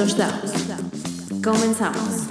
touchdowns. Comenzamos.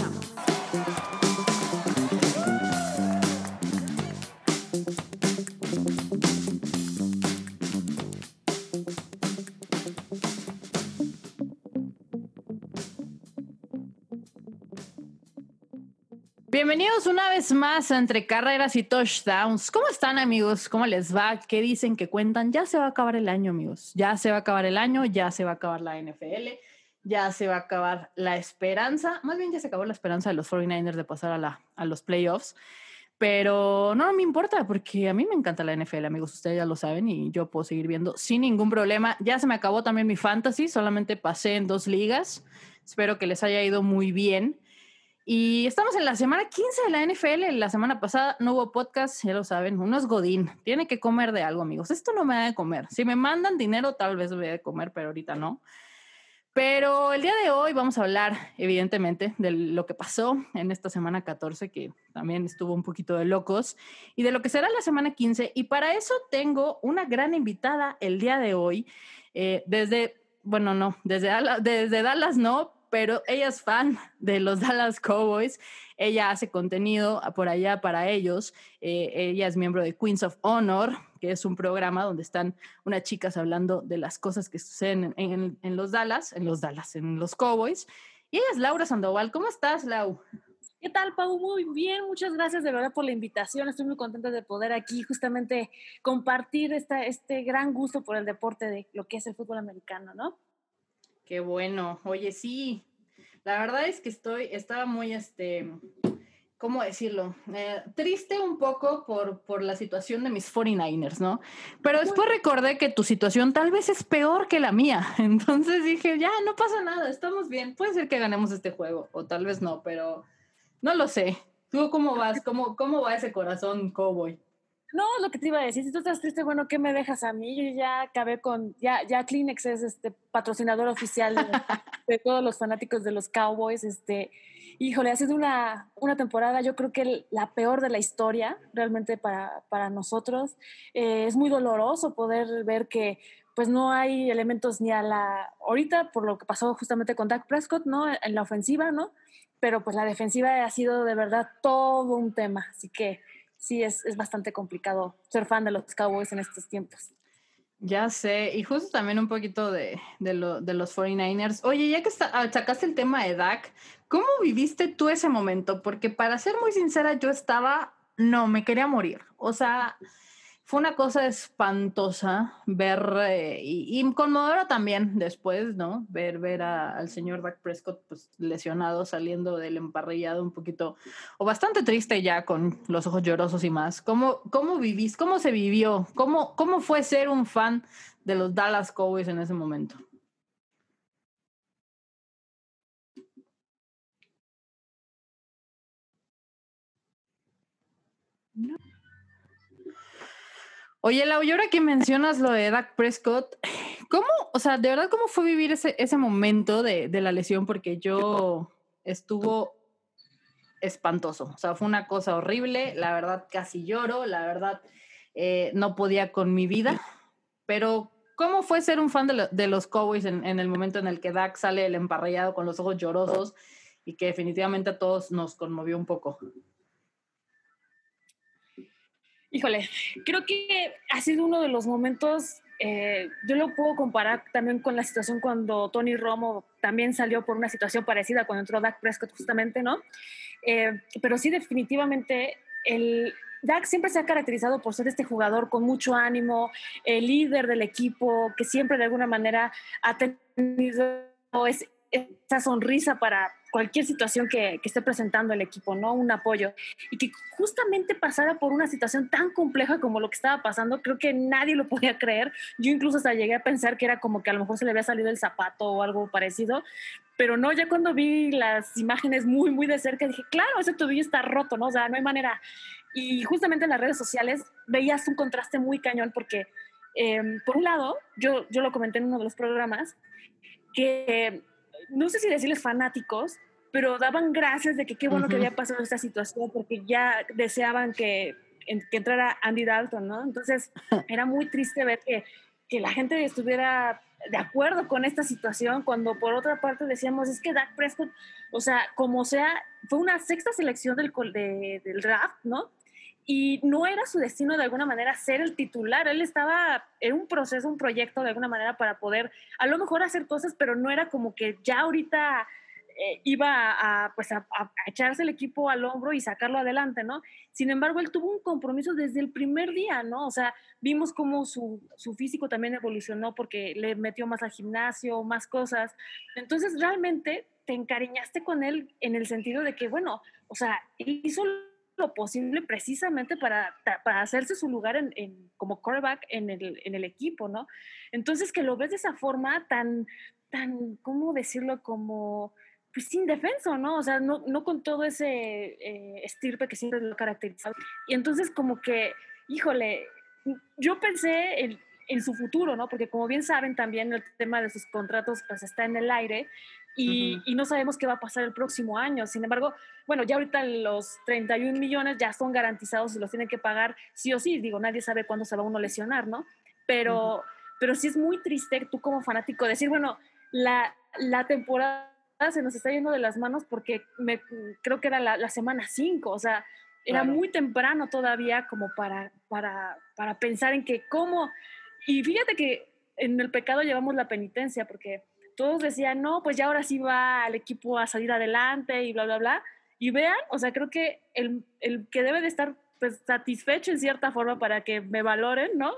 Bienvenidos una vez más a Entre Carreras y Touchdowns. ¿Cómo están amigos? ¿Cómo les va? ¿Qué dicen? ¿Qué cuentan? Ya se va a acabar el año amigos. Ya se va a acabar el año, ya se va a acabar la NFL, ya se va a acabar la esperanza. Más bien ya se acabó la esperanza de los 49ers de pasar a, la, a los playoffs. Pero no me importa porque a mí me encanta la NFL, amigos. Ustedes ya lo saben y yo puedo seguir viendo sin ningún problema. Ya se me acabó también mi fantasy, solamente pasé en dos ligas. Espero que les haya ido muy bien. Y estamos en la semana 15 de la NFL. La semana pasada no hubo podcast, ya lo saben. Uno es Godín. Tiene que comer de algo, amigos. Esto no me da de comer. Si me mandan dinero, tal vez voy a comer, pero ahorita no. Pero el día de hoy vamos a hablar, evidentemente, de lo que pasó en esta semana 14, que también estuvo un poquito de locos, y de lo que será la semana 15. Y para eso tengo una gran invitada el día de hoy, eh, desde, bueno, no, desde, desde Dallas no, pero ella es fan de los Dallas Cowboys. Ella hace contenido por allá para ellos. Eh, ella es miembro de Queens of Honor, que es un programa donde están unas chicas hablando de las cosas que suceden en, en, los Dallas, en los Dallas, en los Cowboys. Y ella es Laura Sandoval. ¿Cómo estás, Lau? ¿Qué tal, Pau? Muy bien, muchas gracias de verdad por la invitación. Estoy muy contenta de poder aquí justamente compartir esta, este gran gusto por el deporte de lo que es el fútbol americano, ¿no? Qué bueno. Oye, sí, la verdad es que estoy, estaba muy, este, ¿cómo decirlo? Eh, triste un poco por, por la situación de mis 49ers, ¿no? Pero después recordé que tu situación tal vez es peor que la mía. Entonces dije, ya, no pasa nada, estamos bien. Puede ser que ganemos este juego, o tal vez no, pero no lo sé. ¿Tú cómo vas? ¿Cómo, cómo va ese corazón cowboy? No, lo que te iba a decir, si tú estás triste, bueno, ¿qué me dejas a mí? Yo ya acabé con, ya, ya Kleenex es este patrocinador oficial de, todos los fanáticos de los Cowboys. Este, híjole, ha sido una, una temporada, yo creo que la peor de la historia, realmente para, para nosotros. Eh, es muy doloroso poder ver que pues no hay elementos ni a la, ahorita por lo que pasó justamente con Dak Prescott, ¿no? En la ofensiva, ¿no? Pero pues la defensiva ha sido de verdad todo un tema, así que sí es, es bastante complicado ser fan de los Cowboys en estos tiempos. Ya sé, y justo también un poquito de, de, de los 49ers. Oye, ya que está, ah, sacaste el tema de Dak, ¿cómo viviste tú ese momento? Porque para ser muy sincera, yo estaba, no, me quería morir. O sea, fue una cosa espantosa ver, eh, y, y, conmovedora también después, ¿no? Ver, ver al señor Dak Prescott pues, lesionado, saliendo del emparrillado un poquito, o bastante triste ya, con los ojos llorosos y más. ¿Cómo, cómo vivís? ¿Cómo se vivió? ¿Cómo, ¿Cómo fue ser un fan de los Dallas Cowboys en ese momento? Oye, Lau, y ahora que mencionas lo de Dak Prescott, ¿cómo, o sea, de verdad, cómo fue vivir ese, ese momento de, de la lesión? Porque yo estuvo espantoso, o sea, fue una cosa horrible, la verdad casi lloro, la verdad eh, no podía con mi vida, pero ¿cómo fue ser un fan de, de los Cowboys en, en, el momento en el que Dak sale el emparrillado con los ojos llorosos y que definitivamente a todos nos conmovió un poco? Híjole, creo que ha sido uno de los momentos, eh, yo lo puedo comparar también con la situación cuando Tony Romo también salió por una situación parecida cuando entró Dak Prescott justamente, ¿no? Eh, pero sí, definitivamente, el, Dak siempre se ha caracterizado por ser este jugador con mucho ánimo, el líder del equipo, que siempre de alguna manera ha tenido esa sonrisa para cualquier situación que, que, esté presentando el equipo, ¿no? Un apoyo. Y que justamente pasara por una situación tan compleja como lo que estaba pasando, creo que nadie lo podía creer. Yo incluso hasta llegué a pensar que era como que a lo mejor se le había salido el zapato o algo parecido. Pero no, ya cuando vi las imágenes muy, muy de cerca, dije, claro, ese tobillo está roto, ¿no? O sea, no hay manera. Y justamente en las redes sociales veías un contraste muy cañón porque, eh, por un lado, yo, yo lo comenté en uno de los programas, que no sé si decirles fanáticos, pero daban gracias de que qué bueno uh -huh. que había pasado esta situación porque ya deseaban que, que entrara Andy Dalton, ¿no? Entonces era muy triste ver que, que la gente estuviera de acuerdo con esta situación, cuando por otra parte decíamos, es que Dak Prescott, o sea, como sea, fue una sexta selección del, del draft, ¿no? Y no era su destino de alguna manera ser el titular, él estaba en un proceso, un proyecto de alguna manera para poder a lo mejor hacer cosas, pero no era como que ya ahorita eh, iba a, pues a, echarse el equipo al hombro y sacarlo adelante, ¿no? Sin embargo, él tuvo un compromiso desde el primer día, ¿no? O sea, vimos cómo su, su físico también evolucionó porque le metió más al gimnasio, más cosas. Entonces, realmente te encariñaste con él en el sentido de que, bueno, o sea, hizo lo posible precisamente para, para hacerse su lugar en, como quarterback en el, en el equipo, ¿no? Entonces, que lo ves de esa forma tan, tan, ¿cómo decirlo? Como pues indefenso, ¿no? O sea, no, no con todo ese eh, estirpe que siempre lo caracteriza. Y entonces como que, híjole, yo pensé en, en, su futuro, ¿no? Porque como bien saben también el tema de sus contratos pues está en el aire y, y, no sabemos qué va a pasar el próximo año. Sin embargo, bueno, ya ahorita los 31 millones ya son garantizados y los tienen que pagar sí o sí. Digo, nadie sabe cuándo se va uno a lesionar, ¿no? Pero, pero sí es muy triste tú como fanático decir, bueno, la, la temporada se nos está yendo de las manos porque me, creo que era la, semana 5, o sea, era muy temprano todavía como para, para, para pensar en que cómo, y fíjate que en el pecado llevamos la penitencia porque todos decían, no, pues ya ahora sí va el equipo a salir adelante y bla, bla, bla. Y vean, o sea, creo que el, el que debe de estar pues, satisfecho en cierta forma para que me valoren, ¿no?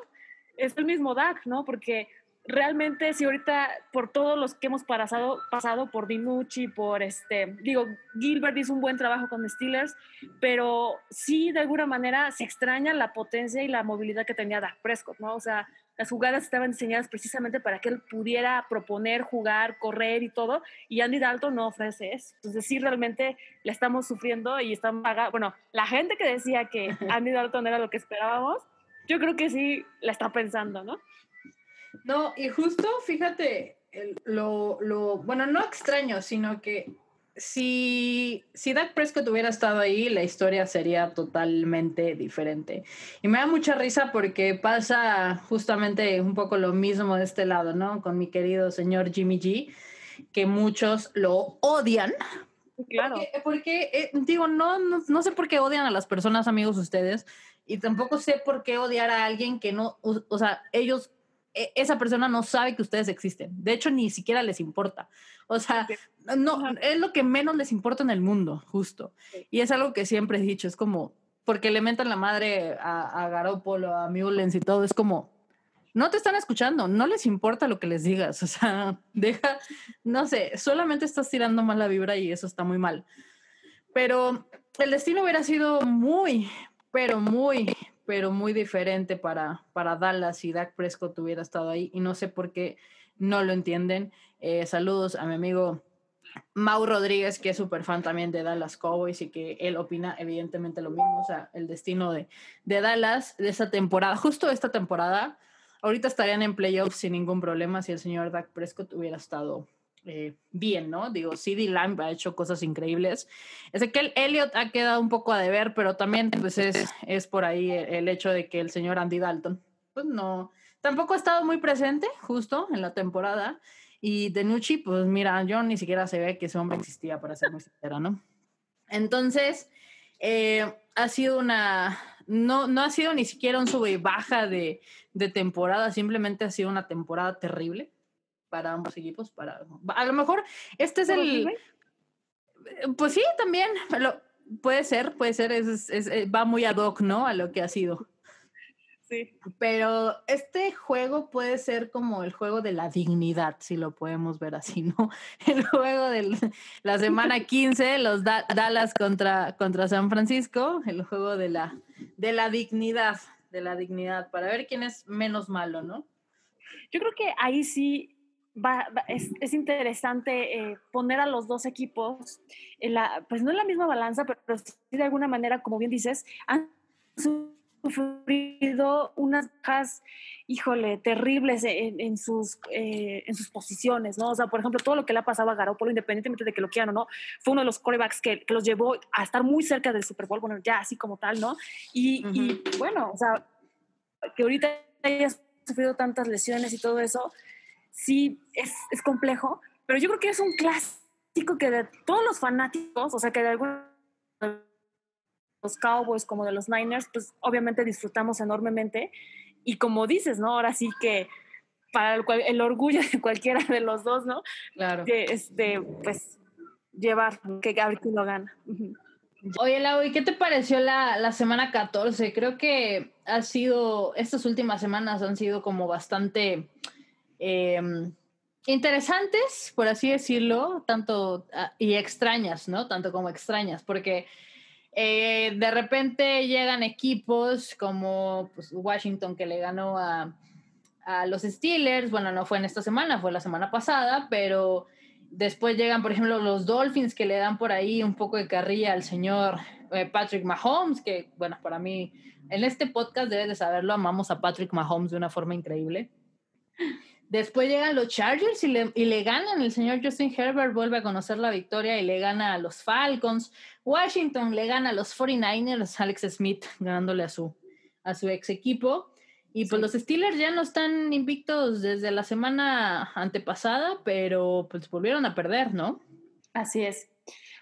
Es el mismo DAC, ¿no? Porque realmente si ahorita por todos los que hemos pasado, pasado por Dinucci, por este, digo, Gilbert hizo un buen trabajo con Steelers, pero sí de alguna manera se extraña la potencia y la movilidad que tenía Dak Prescott, ¿no? O sea, las jugadas estaban diseñadas precisamente para que él pudiera proponer, jugar, correr y todo, y Andy Dalton no ofrece eso. Entonces sí realmente la estamos sufriendo y estamos, bueno, la gente que decía que Andy Dalton era lo que esperábamos, yo creo que sí la está pensando, ¿no? No, y justo, fíjate, lo, lo, bueno, no extraño, sino que si, si Dak Prescott hubiera estado ahí, la historia sería totalmente diferente. Y me da mucha risa porque pasa justamente un poco lo mismo de este lado, ¿no? Con mi querido señor Jimmy G, que muchos lo odian. Claro. Porque, eh, digo, no, no, no, sé por qué odian a las personas, amigos ustedes, y tampoco sé por qué odiar a alguien que no, o sea, ellos e, esa persona no sabe que ustedes existen. De hecho, ni siquiera les importa. O sea, no, es lo que menos les importa en el mundo, justo. Y es algo que siempre he dicho, es como, porque le mentan la madre a, a Garópolo, a Mullens y todo, es como, no te están escuchando, no les importa lo que les digas, o sea, deja, no sé, solamente estás tirando mala vibra y eso está muy mal. Pero el destino hubiera sido muy, pero muy, pero muy diferente para, para Dallas si Dak Prescott hubiera estado ahí y no sé por qué no lo entienden. Eh, saludos a mi amigo Mau Rodríguez, que es súper fan también de Dallas Cowboys y que él opina evidentemente lo mismo, o sea, el destino de, de Dallas de esta temporada, justo esta temporada, ahorita estarían en playoffs sin ningún problema si el señor Dak Prescott hubiera estado eh, bien, ¿no? Digo, CD Lamb ha hecho cosas increíbles. Es que el Elliot ha quedado un poco a deber, pero también pues es, es por ahí el hecho de que el señor Andy Dalton, pues no, tampoco ha estado muy presente justo en la temporada. Y Denucci, pues mira, yo ni siquiera se ve que ese hombre existía, para ser muy sincera, ¿no? Entonces, eh, ha sido una, no, no ha sido ni siquiera un sube y baja de, de temporada, simplemente ha sido una temporada terrible para ambos equipos. Para, a lo mejor este es el... Pues sí, también, puede ser, puede ser, es, va muy ad hoc, ¿no? A lo que ha sido. Sí. Pero este juego puede ser como el juego de la dignidad, si lo podemos ver así, ¿no? El juego de la semana 15, los Dallas contra, contra San Francisco, el juego de la, de la dignidad, de la dignidad, para ver quién es menos malo, ¿no? Yo creo que ahí sí es, es, interesante eh, poner a los dos equipos, en la, pues no en la misma balanza, pero, sí de alguna manera, como bien dices, han sufrido unas bajas, híjole, terribles en, sus, eh, en sus posiciones, ¿no? O sea, por ejemplo, todo lo que le ha pasado a Garoppolo, independientemente de que lo quieran o no, fue uno de los corebacks que, que los llevó a estar muy cerca del Super Bowl, bueno, ya así como tal, ¿no? Y, y bueno, o sea, que ahorita haya sufrido tantas lesiones y todo eso, sí es, es complejo, pero yo creo que es un clásico que de todos los fanáticos, o sea, que de algunos los Cowboys como de los Niners, pues obviamente disfrutamos enormemente. Y como dices, ¿no? Ahora sí que para el, el orgullo de cualquiera de los dos, ¿no? Claro. Que este, pues llevar, que Gabriel lo gana. Oye, Lau, ¿y qué te pareció la, la, semana 14? Creo que ha sido, estas últimas semanas han sido como bastante eh, interesantes, por así decirlo, tanto uh, y extrañas, ¿no? Tanto como extrañas, porque eh, de repente llegan equipos como pues, Washington que le ganó a, los Steelers, bueno, no fue en esta semana, fue la semana pasada, pero Después llegan, por ejemplo, los Dolphins que le dan por ahí un poco de carrilla al señor eh, Patrick Mahomes, que, bueno, para mí, en este podcast debes de saberlo, amamos a Patrick Mahomes de una forma increíble. Después llegan los Chargers y le, y le ganan. El señor Justin Herbert vuelve a conocer la victoria y le gana a los Falcons. Washington le gana a los 49ers, Alex Smith ganándole a su, a su ex equipo. Y pues sí. los Steelers ya no están invictos desde la semana antepasada, pero pues volvieron a perder, ¿no? Así es.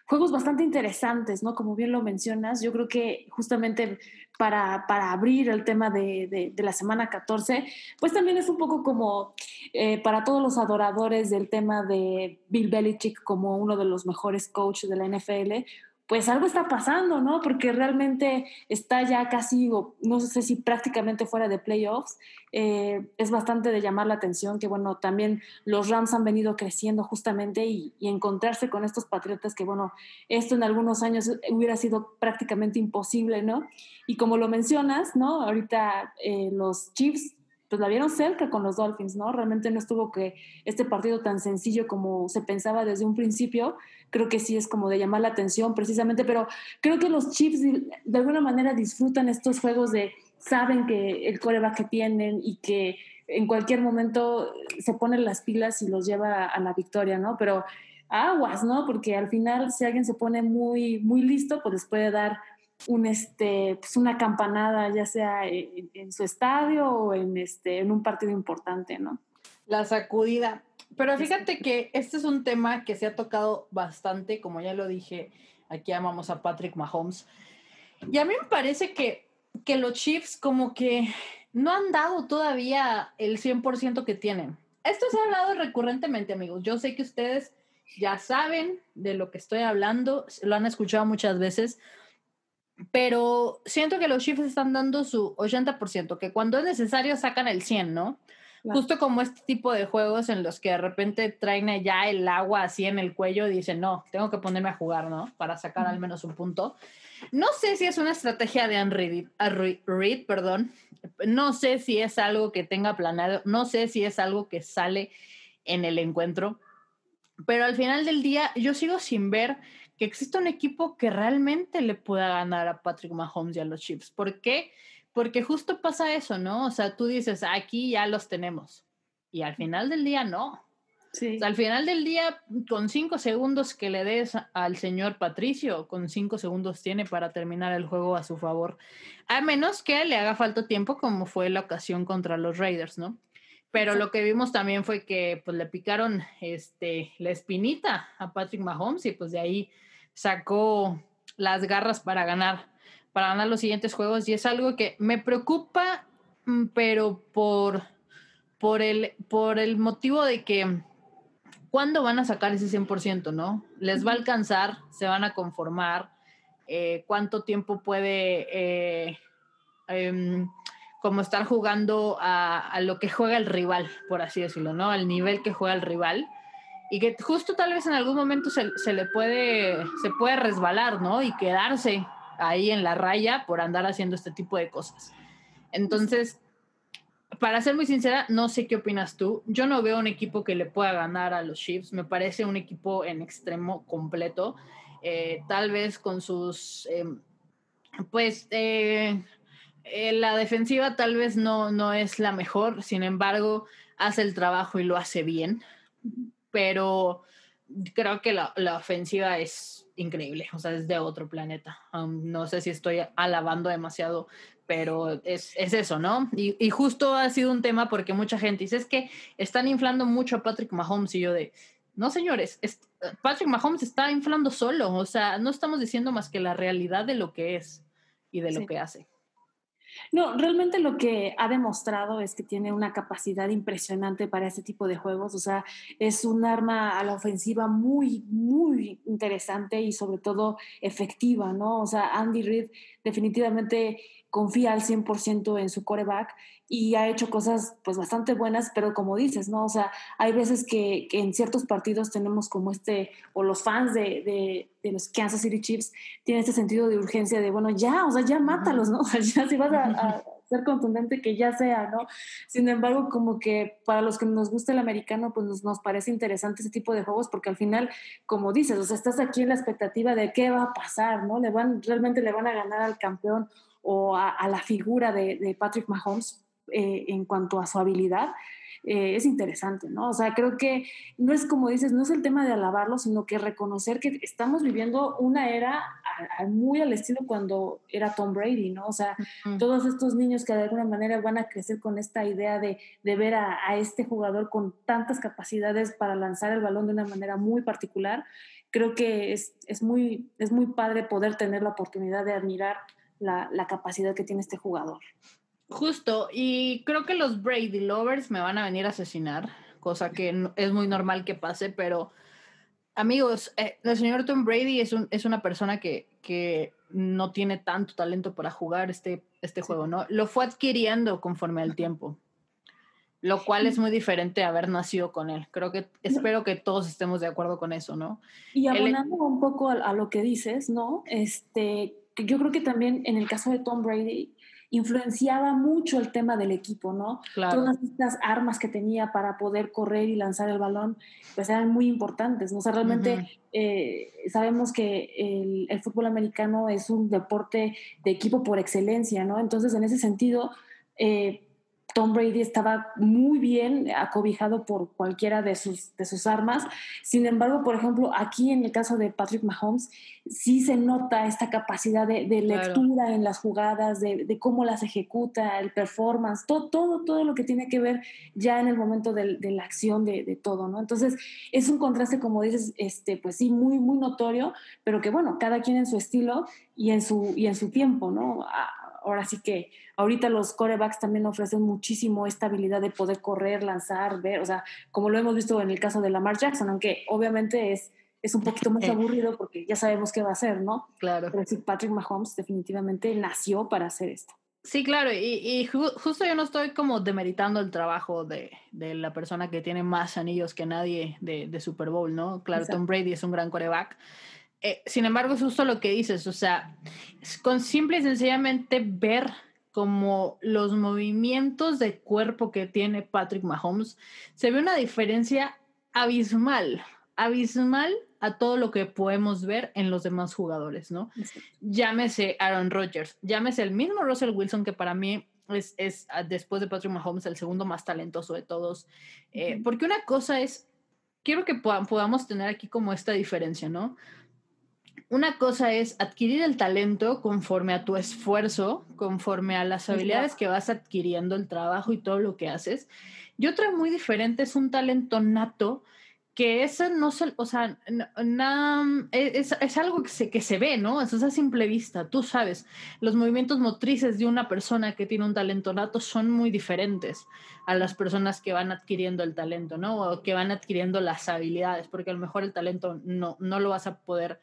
Juegos bastante interesantes, ¿no? Como bien lo mencionas, yo creo que justamente para, para abrir el tema de, de, de, la semana 14, pues también es un poco como eh, para todos los adoradores del tema de Bill Belichick como uno de los mejores coaches de la NFL, pues algo está pasando, ¿no? Porque realmente está ya casi, no sé si prácticamente fuera de playoffs. Eh, es bastante de llamar la atención que, bueno, también los Rams han venido creciendo justamente y, encontrarse con estos Patriotas que, bueno, esto en algunos años hubiera sido prácticamente imposible, ¿no? Y como lo mencionas, ¿no? Ahorita eh, los Chiefs pues la vieron cerca con los Dolphins, ¿no? Realmente no estuvo que este partido tan sencillo como se pensaba desde un principio, creo que sí es como de llamar la atención precisamente, pero creo que los Chiefs de alguna manera disfrutan estos juegos de, saben que el coreback que tienen y que en cualquier momento se ponen las pilas y los lleva a la victoria, ¿no? Pero aguas, ¿no? Porque al final si alguien se pone muy, muy listo, pues les puede dar un, este, pues una campanada, ya sea en, en, su estadio o en, este, en un partido importante, ¿no? La sacudida. Pero fíjate que este es un tema que se ha tocado bastante, como ya lo dije, aquí amamos a Patrick Mahomes. Y a mí me parece que, que los Chiefs como que no han dado todavía el 100% que tienen. Esto se ha hablado recurrentemente, amigos. Yo sé que ustedes ya saben de lo que estoy hablando, lo han escuchado muchas veces, pero siento que los Chiefs están dando su 80%, que cuando es necesario sacan el 100, ¿no? Claro. Justo como este tipo de juegos en los que de repente traen ya el agua así en el cuello y dicen, no, tengo que ponerme a jugar, ¿no? Para sacar al menos un punto. No sé si es una estrategia de Anne perdón. No sé si es algo que tenga planeado, no sé si es algo que sale en el encuentro, pero al final del día yo sigo sin ver que exista un equipo que realmente le pueda ganar a Patrick Mahomes y a los Chiefs. ¿Por qué? Porque justo pasa eso, ¿no? O sea, tú dices, aquí ya los tenemos. Y al final del día, no. Sí. O sea, al final del día, con cinco segundos que le des al señor Patricio, con cinco segundos tiene para terminar el juego a su favor. A menos que le haga falta tiempo, como fue la ocasión contra los Raiders, ¿no? Pero sí. lo que vimos también fue que pues, le picaron este, la espinita a Patrick Mahomes y pues de ahí sacó las garras para ganar, para ganar los siguientes juegos y es algo que me preocupa, mm, pero por, por, el, por el motivo de que ¿cuándo van a sacar ese 100%, no? ¿Les va a alcanzar? ¿Se van a conformar? Eh, ¿Cuánto tiempo puede eh, eh, como estar jugando a, a, lo que juega el rival, por así decirlo, ¿no? Al nivel que juega el rival y que justo tal vez en algún momento se, se, le puede, se puede resbalar, ¿no? Y quedarse ahí en la raya por andar haciendo este tipo de cosas. Entonces, para ser muy sincera, no sé qué opinas tú. Yo no veo un equipo que le pueda ganar a los Chiefs. Me parece un equipo en extremo completo. Eh, tal vez con sus, eh, pues, eh, la defensiva tal vez no, no es la mejor. Sin embargo, hace el trabajo y lo hace bien pero creo que la, la, ofensiva es increíble, o sea, es de otro planeta. Um, no sé si estoy alabando demasiado, pero es, es eso, ¿no? Y, y, justo ha sido un tema porque mucha gente dice, es que están inflando mucho a Patrick Mahomes y yo de, no señores, es, Patrick Mahomes está inflando solo, o sea, no estamos diciendo más que la realidad de lo que es y de lo que hace. No, realmente lo que ha demostrado es que tiene una capacidad impresionante para este tipo de juegos. O sea, es un arma a la ofensiva muy, muy interesante y sobre todo efectiva, ¿no? O sea, Andy Reid definitivamente confía al 100% en su coreback y ha hecho cosas pues bastante buenas, pero como dices, ¿no? O sea, hay veces que, en ciertos partidos tenemos como este, o los fans de, de, los Kansas City Chiefs tienen este sentido de urgencia de, bueno, ya, o sea, ya mátalos, ¿no? ya si vas a, ser contundente que ya sea, ¿no? Sin embargo, como que para los que nos gusta el americano, pues nos, nos, parece interesante ese tipo de juegos porque al final, como dices, o sea, estás aquí en la expectativa de qué va a pasar, ¿no? Le van, realmente le van a ganar al campeón o a, a la figura de, de Patrick Mahomes eh, en cuanto a su habilidad, eh, es interesante, ¿no? O sea, creo que no es como dices, no es el tema de alabarlo, sino que reconocer que estamos viviendo una era muy al estilo cuando era Tom Brady, ¿no? O sea, todos estos niños que de alguna manera van a crecer con esta idea de, de ver a, este jugador con tantas capacidades para lanzar el balón de una manera muy particular, creo que es, es muy, es muy padre poder tener la oportunidad de admirar la, la capacidad que tiene este jugador. Justo, y creo que los Brady lovers me van a venir a asesinar, cosa que es muy normal que pase, pero amigos, eh, el señor Tom Brady es, un, es una persona que, que, no tiene tanto talento para jugar este, este juego, ¿no? Lo fue adquiriendo conforme al tiempo, lo cual es muy diferente a haber nacido con él. Creo que, espero que todos estemos de acuerdo con eso, ¿no? Y abonando un poco a, a, lo que dices, ¿no? Este, yo creo que también en el caso de Tom Brady, influenciaba mucho el tema del equipo, ¿no? Todas estas armas que tenía para poder correr y lanzar el balón, pues eran muy importantes, ¿no? O sea, realmente eh, sabemos que el, el, fútbol americano es un deporte de equipo por excelencia, ¿no? Entonces, en ese sentido, eh, Tom Brady estaba muy bien acobijado por cualquiera de sus, de sus armas. Sin embargo, por ejemplo, aquí en el caso de Patrick Mahomes, sí se nota esta capacidad de, lectura en las jugadas, de, cómo las ejecuta, el performance, todo, todo, todo lo que tiene que ver ya en el momento de, la acción de, todo, ¿no? Entonces, es un contraste, como dices, este, pues sí, muy, muy notorio, pero que bueno, cada quien en su estilo y en su, y en su tiempo, ¿no? Ahora sí que ahorita los corebacks también ofrecen muchísimo esta habilidad de poder correr, lanzar, ver, o sea, como lo hemos visto en el caso de Lamar Jackson, aunque obviamente es, es un poquito más aburrido porque ya sabemos qué va a hacer, ¿no? Claro. Pero sí, Patrick Mahomes definitivamente nació para hacer esto. Sí, claro, y, justo yo no estoy como demeritando el trabajo de, de, la persona que tiene más anillos que nadie de, de Super Bowl, ¿no? Claro, Tom Brady es un gran coreback, eh, sin embargo, es justo lo que dices, o sea, con simple y sencillamente ver como los movimientos de cuerpo que tiene Patrick Mahomes, se ve una diferencia abismal, abismal a todo lo que podemos ver en los demás jugadores, ¿no? Llámese Aaron Rodgers, llámese el mismo Russell Wilson, que para mí es, es ah, después de Patrick Mahomes el segundo más talentoso de todos, eh, porque una cosa es, quiero que podamos tener aquí como esta diferencia, ¿no? Una cosa es adquirir el talento conforme a tu esfuerzo, conforme a las habilidades que vas adquiriendo, el trabajo y todo lo que haces. Y otra muy diferente es un talento nato, que ese no se, o sea, es, es, algo que se, que se ve, ¿no? Eso es a simple vista, tú sabes, los movimientos motrices de una persona que tiene un talento nato son muy diferentes a las personas que van adquiriendo el talento, ¿no? O que van adquiriendo las habilidades, porque a lo mejor el talento no, no lo vas a poder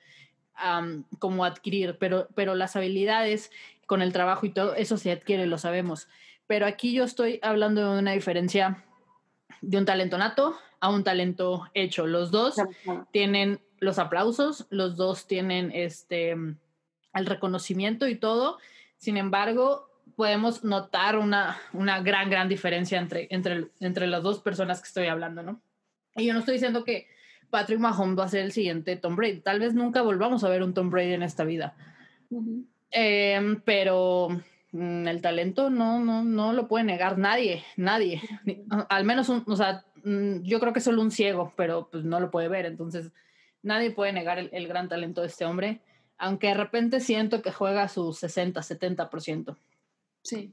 como adquirir, pero, pero las habilidades con el trabajo y todo, eso se adquiere, lo sabemos. Pero aquí yo estoy hablando de una diferencia de un talento nato a un talento hecho. Los dos tienen los aplausos, los dos tienen este el reconocimiento y todo. Sin embargo, podemos notar una, una gran, gran diferencia entre, entre, entre las dos personas que estoy hablando, ¿no? Y yo no estoy diciendo que Patrick Mahomes va a ser el siguiente Tom Brady. Tal vez nunca volvamos a ver un Tom Brady en esta vida. Em, pero mm, el talento no, no, no lo puede negar nadie, nadie. Al menos, o sea, mm, yo creo que solo un ciego, pero pues no lo puede ver. Entonces, nadie puede negar el, gran talento de este hombre, aunque de repente siento que juega su 60, 70%. Sí.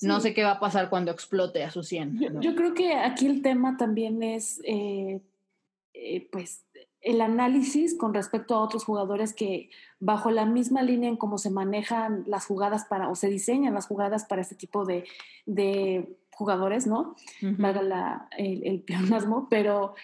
No Sí. sé qué va a pasar cuando explote a su 100. Yo, ¿no? yo creo que aquí el tema también es, eh, eh, pues, el análisis con respecto a otros jugadores que bajo la misma línea en cómo se manejan las jugadas para, o se diseñan las jugadas para este tipo de, de jugadores, ¿no? Valga la- el, el pero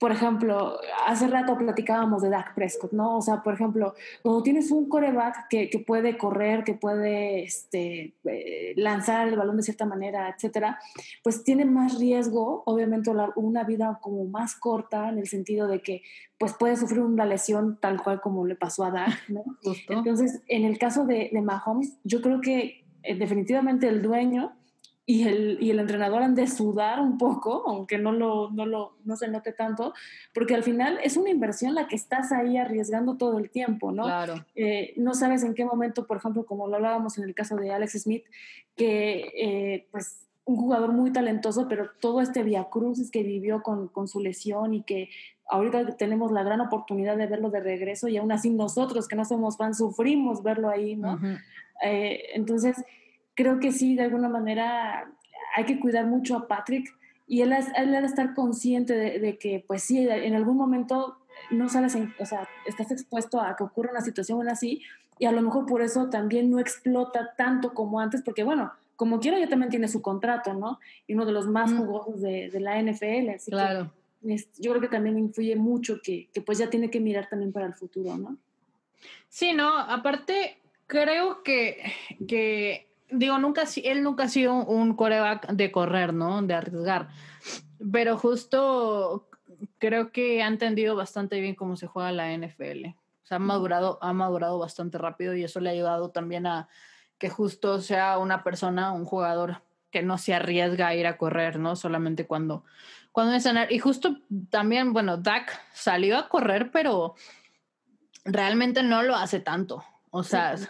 por ejemplo, hace rato platicábamos de Dak Prescott, ¿no? O sea, por ejemplo, cuando tienes un coreback que, que puede correr, que puede este, eh, lanzar el balón de cierta manera, etcétera, pues tiene más riesgo, obviamente, la- una vida como más corta en el sentido de que pues puede sufrir una lesión tal cual como le pasó a Dak, ¿no? Justo. Entonces, en el caso de, de Mahomes, yo creo que eh, definitivamente el dueño y el, y el entrenador han de sudar un poco, aunque no, lo, no, lo, no se note tanto, porque al final es una inversión la que estás ahí arriesgando todo el tiempo, ¿no? Claro. Eh, no sabes en qué momento, por ejemplo, como lo hablábamos en el caso de Alex Smith, que eh, pues un jugador muy talentoso, pero todo este viacrucis que vivió con, con su lesión y que ahorita tenemos la gran oportunidad de verlo de regreso y aún así nosotros que no somos fans sufrimos verlo ahí, ¿no? Ujú. Eh, entonces, creo que sí, de alguna manera hay que cuidar mucho a Patrick y él, él debe estar consciente de, de que, pues sí, en algún momento no sabes, en- o sea, estás expuesto a que ocurra una situación así y a lo mejor por eso también no explota tanto como antes, porque bueno, como quiera ya también tiene su contrato, ¿no? Y uno de los más Mm. jugosos de, de la NFL, así Claro. que es- yo creo que también influye mucho que, que pues ya tiene que mirar también para el futuro, ¿no? Sí, no, aparte, creo que, que digo, nunca, él nunca ha sido un coreback de correr, ¿no? De arriesgar. Pero justo creo que ha entendido bastante bien cómo se juega la NFL. O sea, ha madurado, ha madurado bastante rápido y eso le ha ayudado también a que justo sea una persona, un jugador que no se arriesga a ir a correr, ¿no? Solamente cuando, cuando es. Y justo también, bueno, Dak salió a correr, pero realmente no lo hace tanto. O sea, Sí.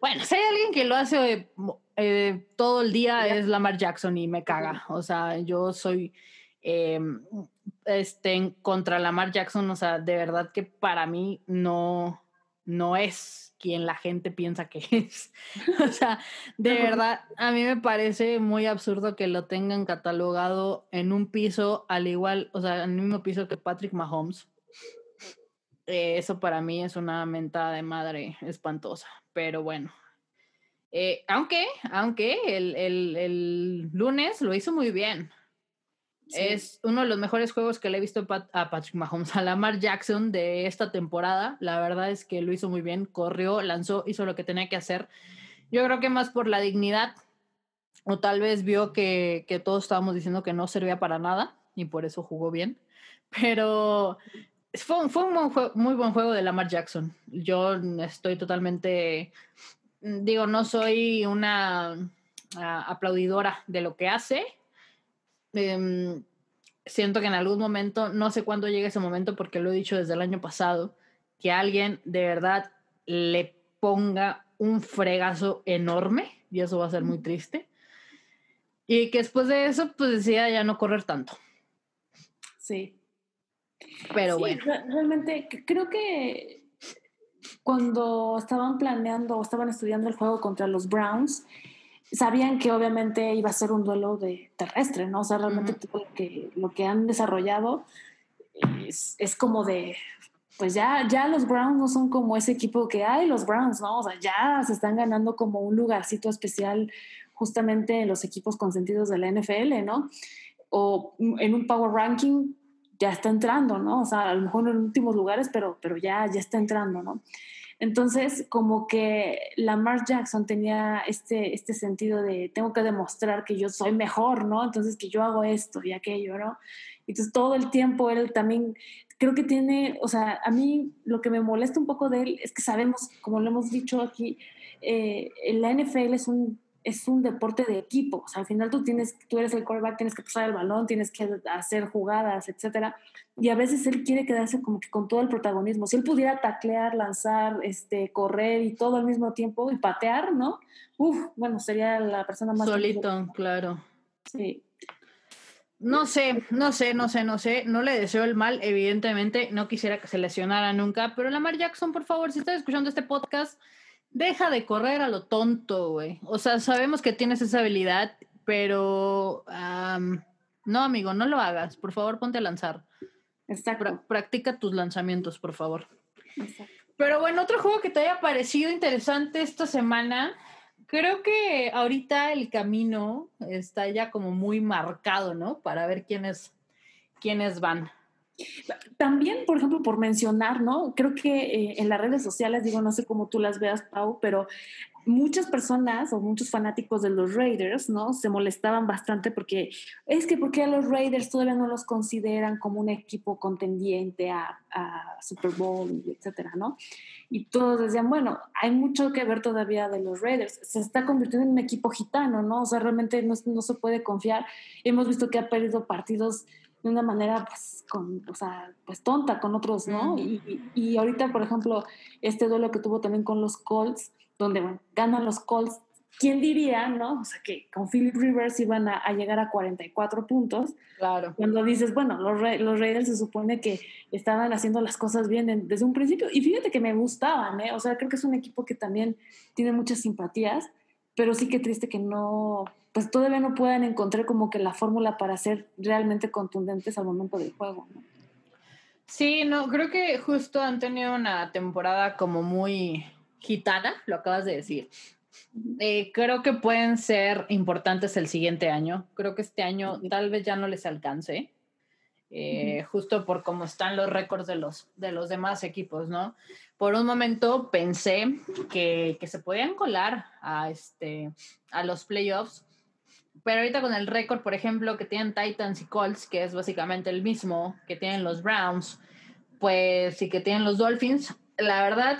bueno, si hay alguien que lo hace eh, todo el día es Lamar Jackson y me caga. O sea, yo soy eh, este, contra Lamar Jackson. O sea, de verdad que para mí no, no es quien la gente piensa que es. o sea, de verdad, a mí me parece muy absurdo que lo tengan catalogado en un piso al igual, o sea, en el mismo piso que Patrick Mahomes. Eh, eso para mí es una mentada de madre espantosa, pero bueno. Eh, aunque, aunque el, el, el, lunes lo hizo muy bien. Sí. Es uno de los mejores juegos que le he visto a Patrick Mahomes, a Lamar Jackson de esta temporada. La verdad es que lo hizo muy bien, corrió, lanzó, hizo lo que tenía que hacer. Yo creo que más por la dignidad, o tal vez vio que, que todos estábamos diciendo que no servía para nada y por eso jugó bien. Pero fue, fue un buen juego, muy buen juego de Lamar Jackson. Yo estoy totalmente, digo, no soy una uh, aplaudidora de lo que hace. Um, siento que en algún momento, no sé cuándo llegue ese momento, porque lo he dicho desde el año pasado, que alguien de verdad le ponga un fregazo enorme, y eso va a ser muy triste. Y que después de eso, pues decida ya no correr tanto. Sí. Pero sí, bueno. Realmente creo que cuando estaban planeando o estaban estudiando el juego contra los Browns, sabían que obviamente iba a ser un duelo de terrestre, ¿no? O sea, realmente uh -huh. todo lo que, lo que han desarrollado es, es, como de, pues ya, ya los Browns no son como ese equipo que hay, los Browns, ¿no? O sea, ya se están ganando como un lugarcito especial justamente en los equipos consentidos de la NFL, ¿no? O en un power ranking ya está entrando, ¿no? O sea, a lo mejor en últimos lugares, pero, pero ya, ya está entrando, ¿no? Entonces, como que Lamar Jackson tenía este, este sentido de tengo que demostrar que yo soy mejor, ¿no? Entonces, que yo hago esto y aquello, ¿no? Entonces, todo el tiempo él también, creo que tiene, o sea, a mí lo que me molesta un poco de él es que sabemos, como lo hemos dicho aquí, eh, la NFL es un es un deporte de equipo. O sea, al final tú tienes, tú eres el quarterback, tienes que pasar el balón, tienes que hacer jugadas, etcétera. Y a veces él quiere quedarse como que con todo el protagonismo. Si él pudiera taclear, lanzar, este, correr y todo al mismo tiempo y patear, ¿no? Uf, bueno, sería la persona más solito, claro. Sí. No sé, no sé, no sé, no sé. No le deseo el mal, evidentemente. No quisiera que se lesionara nunca. Pero Lamar Jackson, por favor, si estás escuchando este podcast, Deja de correr a lo tonto, güey. O sea, sabemos que tienes esa habilidad, pero no, amigo, no lo hagas. Por favor, ponte a lanzar. Exacto. practica tus lanzamientos, por favor. Exacto. Pero bueno, otro juego que te haya parecido interesante esta semana. Creo que ahorita el camino está ya como muy marcado, ¿no? Para ver quiénes, quiénes van. También, por ejemplo, por mencionar, ¿no? Creo que eh, en las redes sociales, digo, no sé cómo tú las veas, Pau, pero muchas personas o muchos fanáticos de los Raiders, ¿no? Se molestaban bastante porque es que porque a los Raiders todavía no los consideran como un equipo contendiente a, Super Bowl, etcétera, ¿no? Y todos decían, bueno, hay mucho que ver todavía de los Raiders. Se está convirtiendo en un equipo gitano, ¿no? O sea, realmente no, no se puede confiar. Hemos visto que ha perdido partidos de una manera, pues, con, o sea, pues tonta con otros, ¿no? Y, y, ahorita, por ejemplo, este duelo que tuvo también con los Colts, donde, bueno, ganan los Colts, ¿quién diría, no? O sea, que con Philip Rivers iban a, llegar a 44 puntos. Claro. Cuando dices, bueno, los, los Raiders se supone que estaban haciendo las cosas bien desde un principio. Y fíjate que me gustaban, ¿eh? O sea, creo que es un equipo que también tiene muchas simpatías, pero sí que triste que no, pues todavía no puedan encontrar como que la fórmula para ser realmente contundentes al momento del juego, ¿no? Sí, no, creo que justo han tenido una temporada como muy gitana, lo acabas de decir. Eh, creo que pueden ser importantes el siguiente año. Creo que este año tal vez ya no les alcance, eh, justo por cómo están los récords de los, de los demás equipos, ¿no? Por un momento pensé que, que se podían colar a, este, a los playoffs pero ahorita con el récord, por ejemplo, que tienen Titans y Colts, que es básicamente el mismo que tienen los Browns, pues sí que tienen los Dolphins, la verdad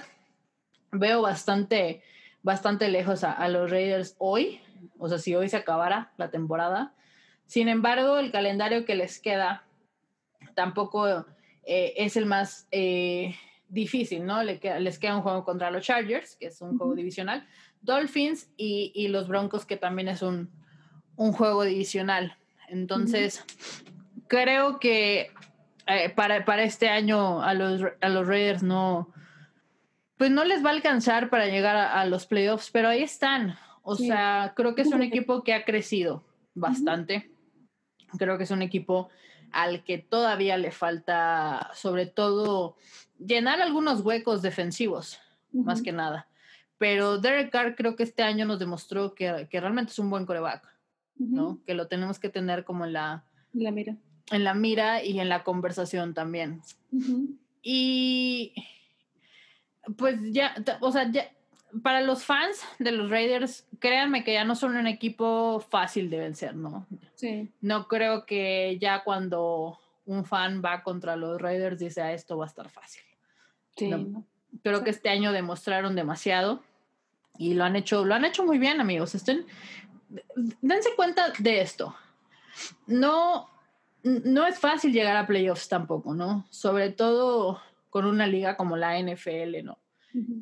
veo bastante, bastante lejos a, los Raiders hoy, o sea, si hoy se acabara la temporada. Sin embargo, el calendario que les queda tampoco eh, es el más eh, difícil, ¿no? les queda un juego contra los Chargers, que es un juego divisional, Dolphins y, y los Broncos, que también es un, un juego divisional. Entonces, creo que eh, para, para, este año a los, a los Raiders no, pues no les va a alcanzar para llegar a, los playoffs, pero ahí están. O sea, creo que es un equipo que ha crecido bastante. Creo que es un equipo al que todavía le falta, sobre todo, llenar algunos huecos defensivos, más que nada. Pero Derek Carr creo que este año nos demostró que, que realmente es un buen coreback. ¿no? Que lo tenemos que tener como en la, la mira. En la mira y en la conversación también. Y pues ya, o sea, ya, para los fans de los Raiders, créanme que ya no son un equipo fácil de vencer, ¿no? Sí. No creo que ya cuando un fan va contra los Raiders dice, ah, esto va a estar fácil. Sí. Creo que este año demostraron demasiado y lo han hecho, lo han hecho muy bien, amigos. Estén, dense cuenta de esto. No, no es fácil llegar a playoffs tampoco, ¿no? Sobre todo con una liga como la NFL, ¿no?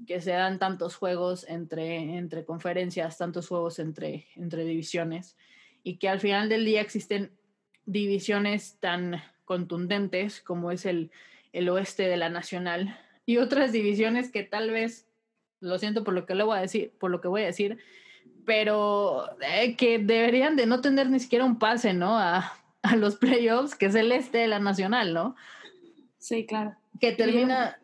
Que se dan tantos juegos entre, entre conferencias, tantos juegos entre, entre divisiones, y que al final del día existen divisiones tan contundentes como es el, el oeste de la nacional y otras divisiones que tal vez, lo siento por lo que le voy a decir, por lo que voy a decir, pero eh, que deberían de no tener ni siquiera un pase, ¿no? A, a, los playoffs, que es el este de la nacional, ¿no? Sí, claro. Que termina...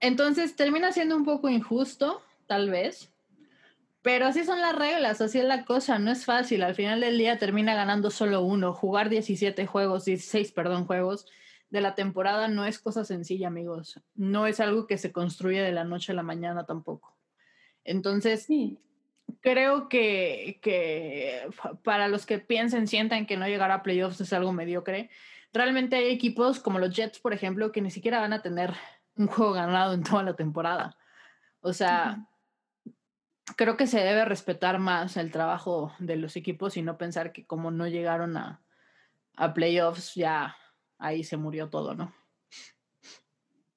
Entonces termina siendo un poco injusto, tal vez, pero así son las reglas, así es la cosa, no es fácil. Al final del día termina ganando solo uno. Jugar 17 juegos, 16, perdón, juegos de la temporada no es cosa sencilla, amigos. No es algo que se construye de la noche a la mañana tampoco. Entonces, sí creo que, para los que piensen, sientan que no llegar a playoffs es algo mediocre, realmente hay equipos como los Jets, por ejemplo, que ni siquiera van a tener un juego ganado en toda la temporada. O sea, creo que se debe respetar más el trabajo de los equipos y no pensar que como no llegaron a, a playoffs, ya ahí se murió todo, ¿no?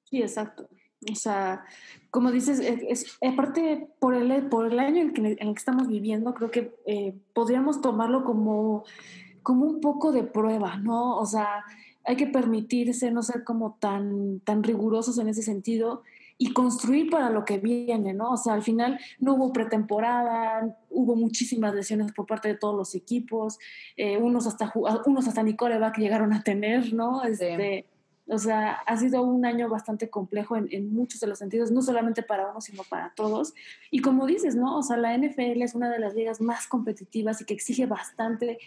Sí, exacto. O sea, como dices, es, aparte por el, por el año en, que, en el que estamos viviendo, creo que eh, podríamos tomarlo como, como un poco de prueba, ¿no? O sea, hay que permitirse no ser como tan, tan rigurosos en ese sentido y construir para lo que viene, ¿no? O sea, al final no hubo pretemporada, hubo muchísimas lesiones por parte de todos los equipos, eh, unos hasta unos hasta ni coreback llegaron a tener, ¿no? Este, O sea, ha sido un año bastante complejo en, en, muchos de los sentidos, no solamente para uno, sino para todos. Y como dices, ¿no? O sea, la NFL es una de las ligas más competitivas y que exige bastante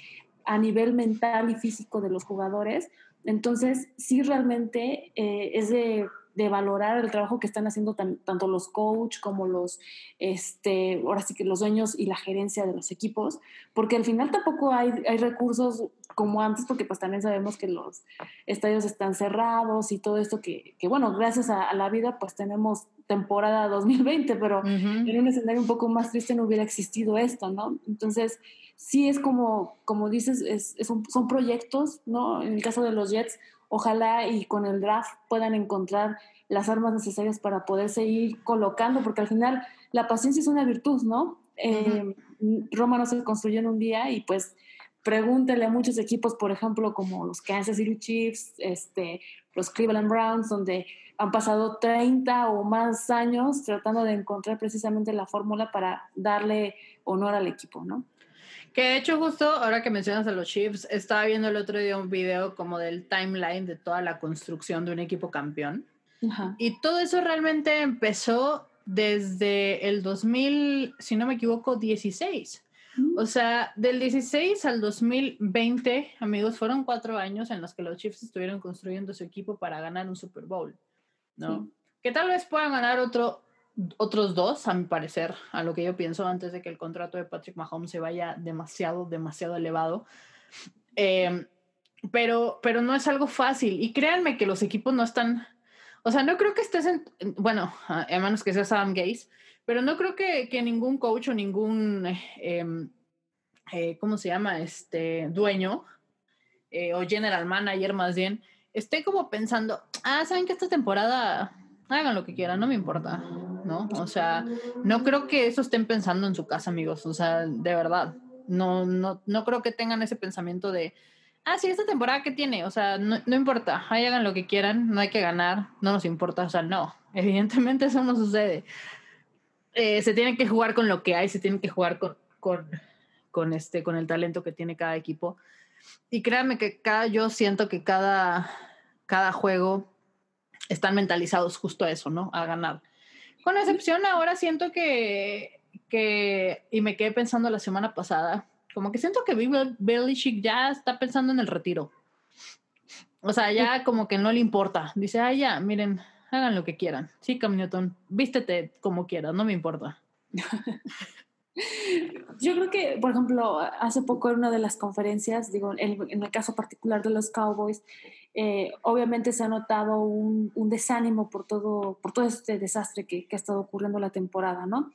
a nivel mental y físico de los jugadores. Entonces, sí realmente eh, es de de valorar el trabajo que están haciendo tanto los coach como los, este, ahora sí que los dueños y la gerencia de los equipos, porque al final tampoco hay, hay recursos como antes, porque pues también sabemos que los estadios están cerrados y todo esto que, que bueno, gracias a, la vida pues tenemos temporada 2020, pero en un escenario un poco más triste no hubiera existido esto, ¿no? Entonces, sí es como, como dices, es, son, son proyectos, ¿no? En el caso de los Jets, ojalá y con el draft puedan encontrar las armas necesarias para poder seguir colocando, porque al final la paciencia es una virtud, ¿no? Eh, Roma no se construyó en un día y pues pregúntele a muchos equipos, por ejemplo, como los Kansas City Chiefs, este, los Cleveland Browns, donde han pasado 30 o más años tratando de encontrar precisamente la fórmula para darle honor al equipo, ¿no? Que de hecho justo ahora que mencionas a los Chiefs, estaba viendo el otro día un video como del timeline de toda la construcción de un equipo campeón. Y todo eso realmente empezó desde el 2000, si no me equivoco, 16. Mm. O sea, del 16 al 2020, amigos, fueron cuatro años en los que los Chiefs estuvieron construyendo su equipo para ganar un Super Bowl, ¿no? Que tal vez puedan ganar otro, otros dos, a mi parecer, a lo que yo pienso, antes de que el contrato de Patrick Mahomes se vaya demasiado, demasiado elevado. Em, pero, pero no es algo fácil. Y créanme que los equipos no están. O sea, no creo que estés en. Bueno, a menos que seas Adam Gaze, pero no creo que, que ningún coach o ningún. Em, eh, ¿Cómo se llama? Este dueño eh, o general manager más bien, esté como pensando, ah, saben que esta temporada hagan lo que quieran, no me importa, ¿no? O sea, no creo que eso estén pensando en su casa, amigos, o sea, de verdad, no, no, no creo que tengan ese pensamiento de, ah, sí, esta temporada que tiene, o sea, no, no importa, ahí hagan lo que quieran, no hay que ganar, no nos importa, o sea, no, evidentemente eso no sucede. Eh, se tiene que jugar con lo que hay, se tiene que jugar con, con, con, este, con el talento que tiene cada equipo. Y créanme que cada, yo siento que cada, cada juego están mentalizados justo a eso, ¿no? A ganar. Con excepción, ahora siento que, que, y me quedé pensando la semana pasada, como que siento que Bill Belichick ya está pensando en el retiro. O sea, ya como que no le importa. Dice, ah, ya, miren, hagan lo que quieran. Sí, Cam Newton, vístete como quieras, no me importa. Yo creo que, por ejemplo, hace poco en una de las conferencias, digo, en, el caso particular de los Cowboys, eh, obviamente se ha notado un, desánimo por todo, por todo este desastre que, ha estado ocurriendo la temporada, ¿no?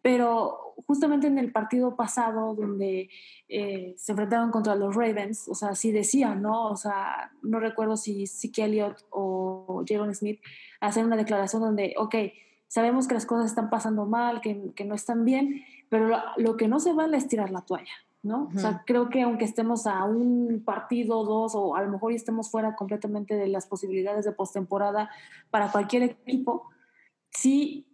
Pero justamente en el partido pasado, donde eh, se enfrentaron contra los Ravens, o sea, sí decían, ¿no? O sea, no recuerdo si Zeke Elliott o Jaron Smith hacen una declaración donde, ok, sabemos que las cosas están pasando mal, que, no están bien, pero lo, que no se vale es tirar la toalla. ¿No? O sea, creo que aunque estemos a un partido, dos, o a lo mejor estemos fuera completamente de las posibilidades de postemporada para cualquier equipo, sí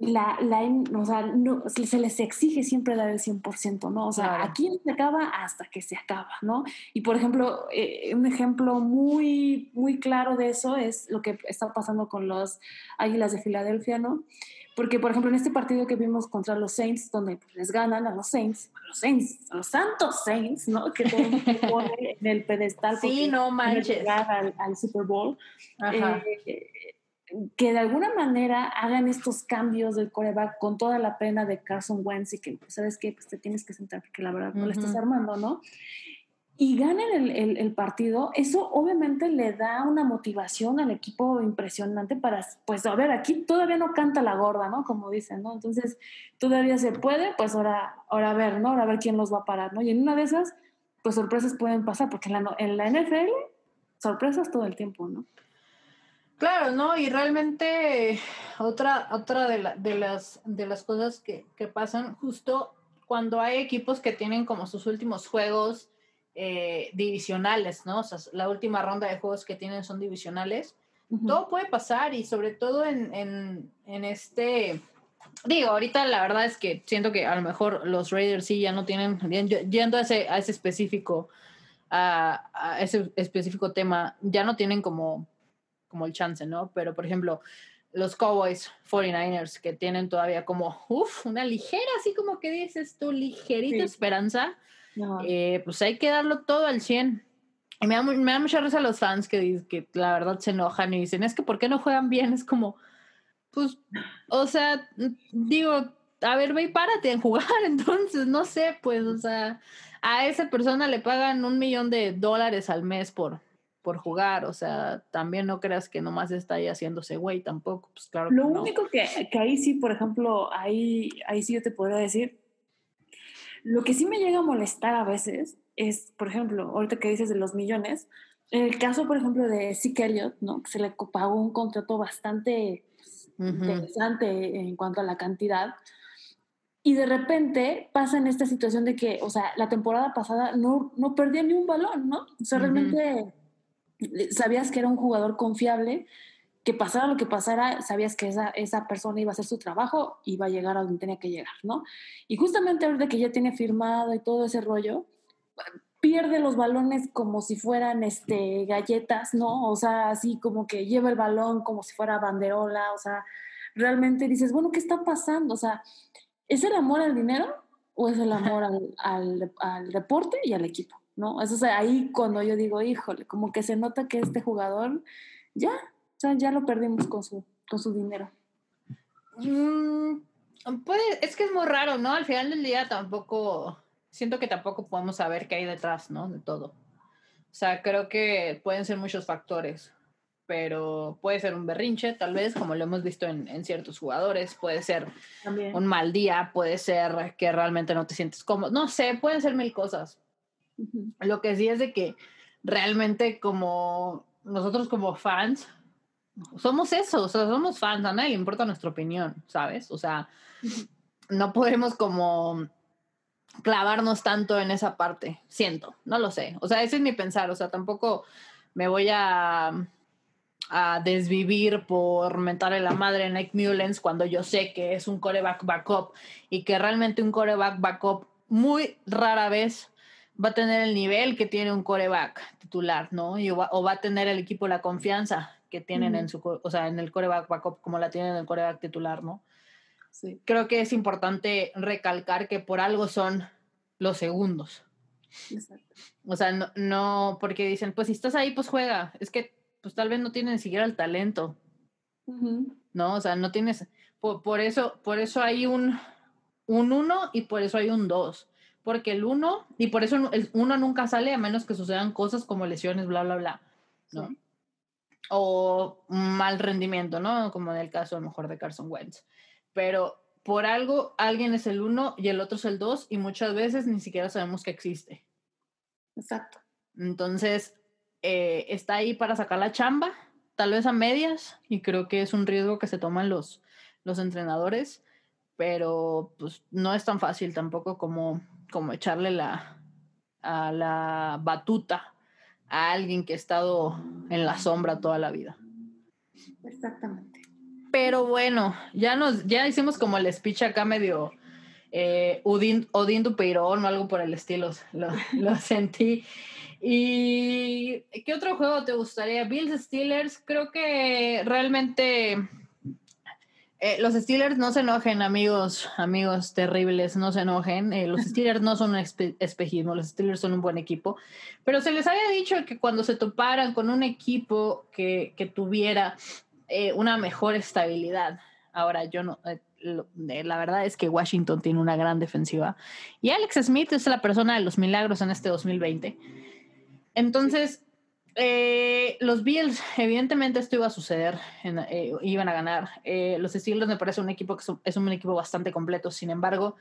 la, la o sea, no, se les exige siempre dar el 100%, ¿no? O sea, aquí se acaba hasta que se acaba, ¿no? Y por ejemplo, eh, un ejemplo muy, muy claro de eso es lo que está pasando con los Águilas de Filadelfia, ¿no? Porque, por ejemplo, en este partido que vimos contra los Saints, donde pues, les ganan a los Saints, a los Saints, a los santos Saints, ¿no? Que todo pone en el pedestal. Sí, no manches. Al, al, Super Bowl. Eh, que de alguna manera hagan estos cambios del coreback con toda la pena de Carson Wentz y que, pues, ¿sabes qué? Pues te tienes que sentar porque la verdad no le estás armando, ¿no? Y ganen el, partido, eso obviamente le da una motivación al equipo impresionante para, pues a ver, aquí todavía no canta la gorda, ¿no? Como dicen, ¿no? Entonces, todavía se puede, pues ahora, ahora a ver, ¿no? Ahora a ver quién los va a parar, ¿no? Y en una de esas, pues sorpresas pueden pasar, porque en la, en la NFL, sorpresas todo el tiempo, ¿no? Claro, ¿no? Y realmente otra, otra de, de, las, de las cosas que, que pasan justo cuando hay equipos que tienen como sus últimos juegos, eh, divisionales, ¿no? O sea, la última ronda de juegos que tienen son divisionales. Todo puede pasar y sobre todo en, en, en este digo, ahorita la verdad es que siento que a lo mejor los Raiders sí ya no tienen, yendo a ese, a ese específico, a, ese específico tema, ya no tienen como, como el chance, ¿no? Pero, por ejemplo, los Cowboys 49ers, que tienen todavía como, uff, una ligera, así como que dices tú, ligerita esperanza, eh, pues hay que darlo todo al 100. Y me da, me da mucha risa a los fans que, que la verdad se enojan y dicen, es que ¿por qué no juegan bien? Es como, pues, o sea, digo, a ver, ve y párate en jugar, entonces, no sé, pues, o sea, a esa persona le pagan un millón de dólares al mes por, por jugar, o sea, también no creas que nomás está ahí haciéndose güey tampoco, pues claro. Lo único que, que, ahí sí, por ejemplo, ahí, ahí sí yo te podría decir, lo que sí me llega a molestar a veces es, por ejemplo, ahorita que dices de los millones, en el caso, por ejemplo, de Zeke Elliott, ¿no? Que se le pagó un contrato bastante interesante en cuanto a la cantidad. Y de repente pasa en esta situación de que, o sea, la temporada pasada no, no perdía ni un balón, ¿no? O sea, realmente sabías que era un jugador confiable, que pasara lo que pasara, sabías que esa, esa persona iba a hacer su trabajo y iba a llegar a donde tenía que llegar, ¿no? Y justamente ahorita que ya tiene firmado y todo ese rollo, pierde los balones como si fueran este, galletas, ¿no? O sea, así como que lleva el balón como si fuera banderola, o sea, realmente dices, bueno, ¿qué está pasando? O sea, ¿es el amor al dinero o es el amor al, al, al deporte y al equipo? ¿no? Eso es ahí cuando yo digo, híjole, como que se nota que este jugador ya, sea, ya lo perdimos con su, con su dinero. Mm, pues es que es muy raro, ¿no? Al final del día tampoco siento que tampoco podemos saber qué hay detrás, ¿no? De todo. O sea, creo que pueden ser muchos factores, pero puede ser un berrinche, tal vez, como lo hemos visto en, ciertos jugadores, puede ser un mal día, puede ser que realmente no te sientes cómodo, no sé, pueden ser mil cosas. Lo que sí es de que realmente como nosotros como fans, somos eso, o sea, somos fans, a nadie le importa nuestra opinión, ¿sabes? O sea, no podemos como clavarnos tanto en esa parte, siento, no lo sé. O sea, ese es mi pensar, o sea, tampoco me voy a, a desvivir por mentarle la madre a Nick Mullens cuando yo sé que es un coreback backup y que realmente un coreback backup muy rara vez va a tener el nivel que tiene un coreback titular, ¿no? Y o, va, a tener el equipo la confianza que tienen en su, o sea, en el coreback backup como la tienen en el coreback titular, ¿no? Creo que es importante recalcar que por algo son los segundos. Exacto. O sea, no, no, porque dicen, pues si estás ahí, pues juega. Es que, pues tal vez no tienen ni siquiera el talento. No, o sea, no tienes, por, eso, por eso hay un, un uno y por eso hay un dos. Porque el uno, y por eso el uno nunca sale a menos que sucedan cosas como lesiones, bla, bla, bla. ¿no? O mal rendimiento, ¿no? Como en el caso a lo mejor de Carson Wentz pero por algo alguien es el uno y el otro es el dos y muchas veces ni siquiera sabemos que existe. Exacto. Entonces, eh, está ahí para sacar la chamba, tal vez a medias, y creo que es un riesgo que se toman los, los entrenadores, pero pues no es tan fácil tampoco como, como echarle la, a la batuta a alguien que ha estado en la sombra toda la vida. Exactamente. Pero bueno, ya nos, ya hicimos como el speech acá medio eh, Odín, Odín Dupeirón o algo por el estilo, lo, lo sentí. ¿Y qué otro juego te gustaría? Bills Steelers, creo que realmente eh, los Steelers no se enojen, amigos, amigos terribles, no se enojen. Eh, los Steelers no son un espejismo, los Steelers son un buen equipo. Pero se les había dicho que cuando se toparan con un equipo que, que tuviera eh, una mejor estabilidad. Ahora, yo no, la verdad es que Washington tiene una gran defensiva y Alex Smith es la persona de los milagros en este 2020. Entonces, eh, los Bills, evidentemente esto iba a suceder, iban a ganar. los Steelers me parece un equipo que es un equipo bastante completo, sin embargo,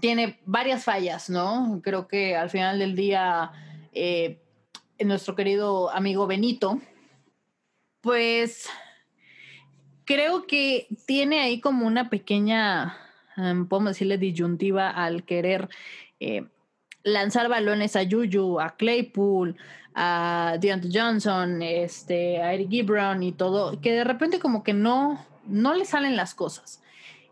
tiene varias fallas, ¿no? Creo que al final del día, nuestro querido amigo Benito, pues creo que tiene ahí como una pequeña, podemos decirle, disyuntiva al querer eh, lanzar balones a Juju, a Claypool, a Deontay Johnson, este, a Eric Gibron y todo, que de repente como que no, no le salen las cosas.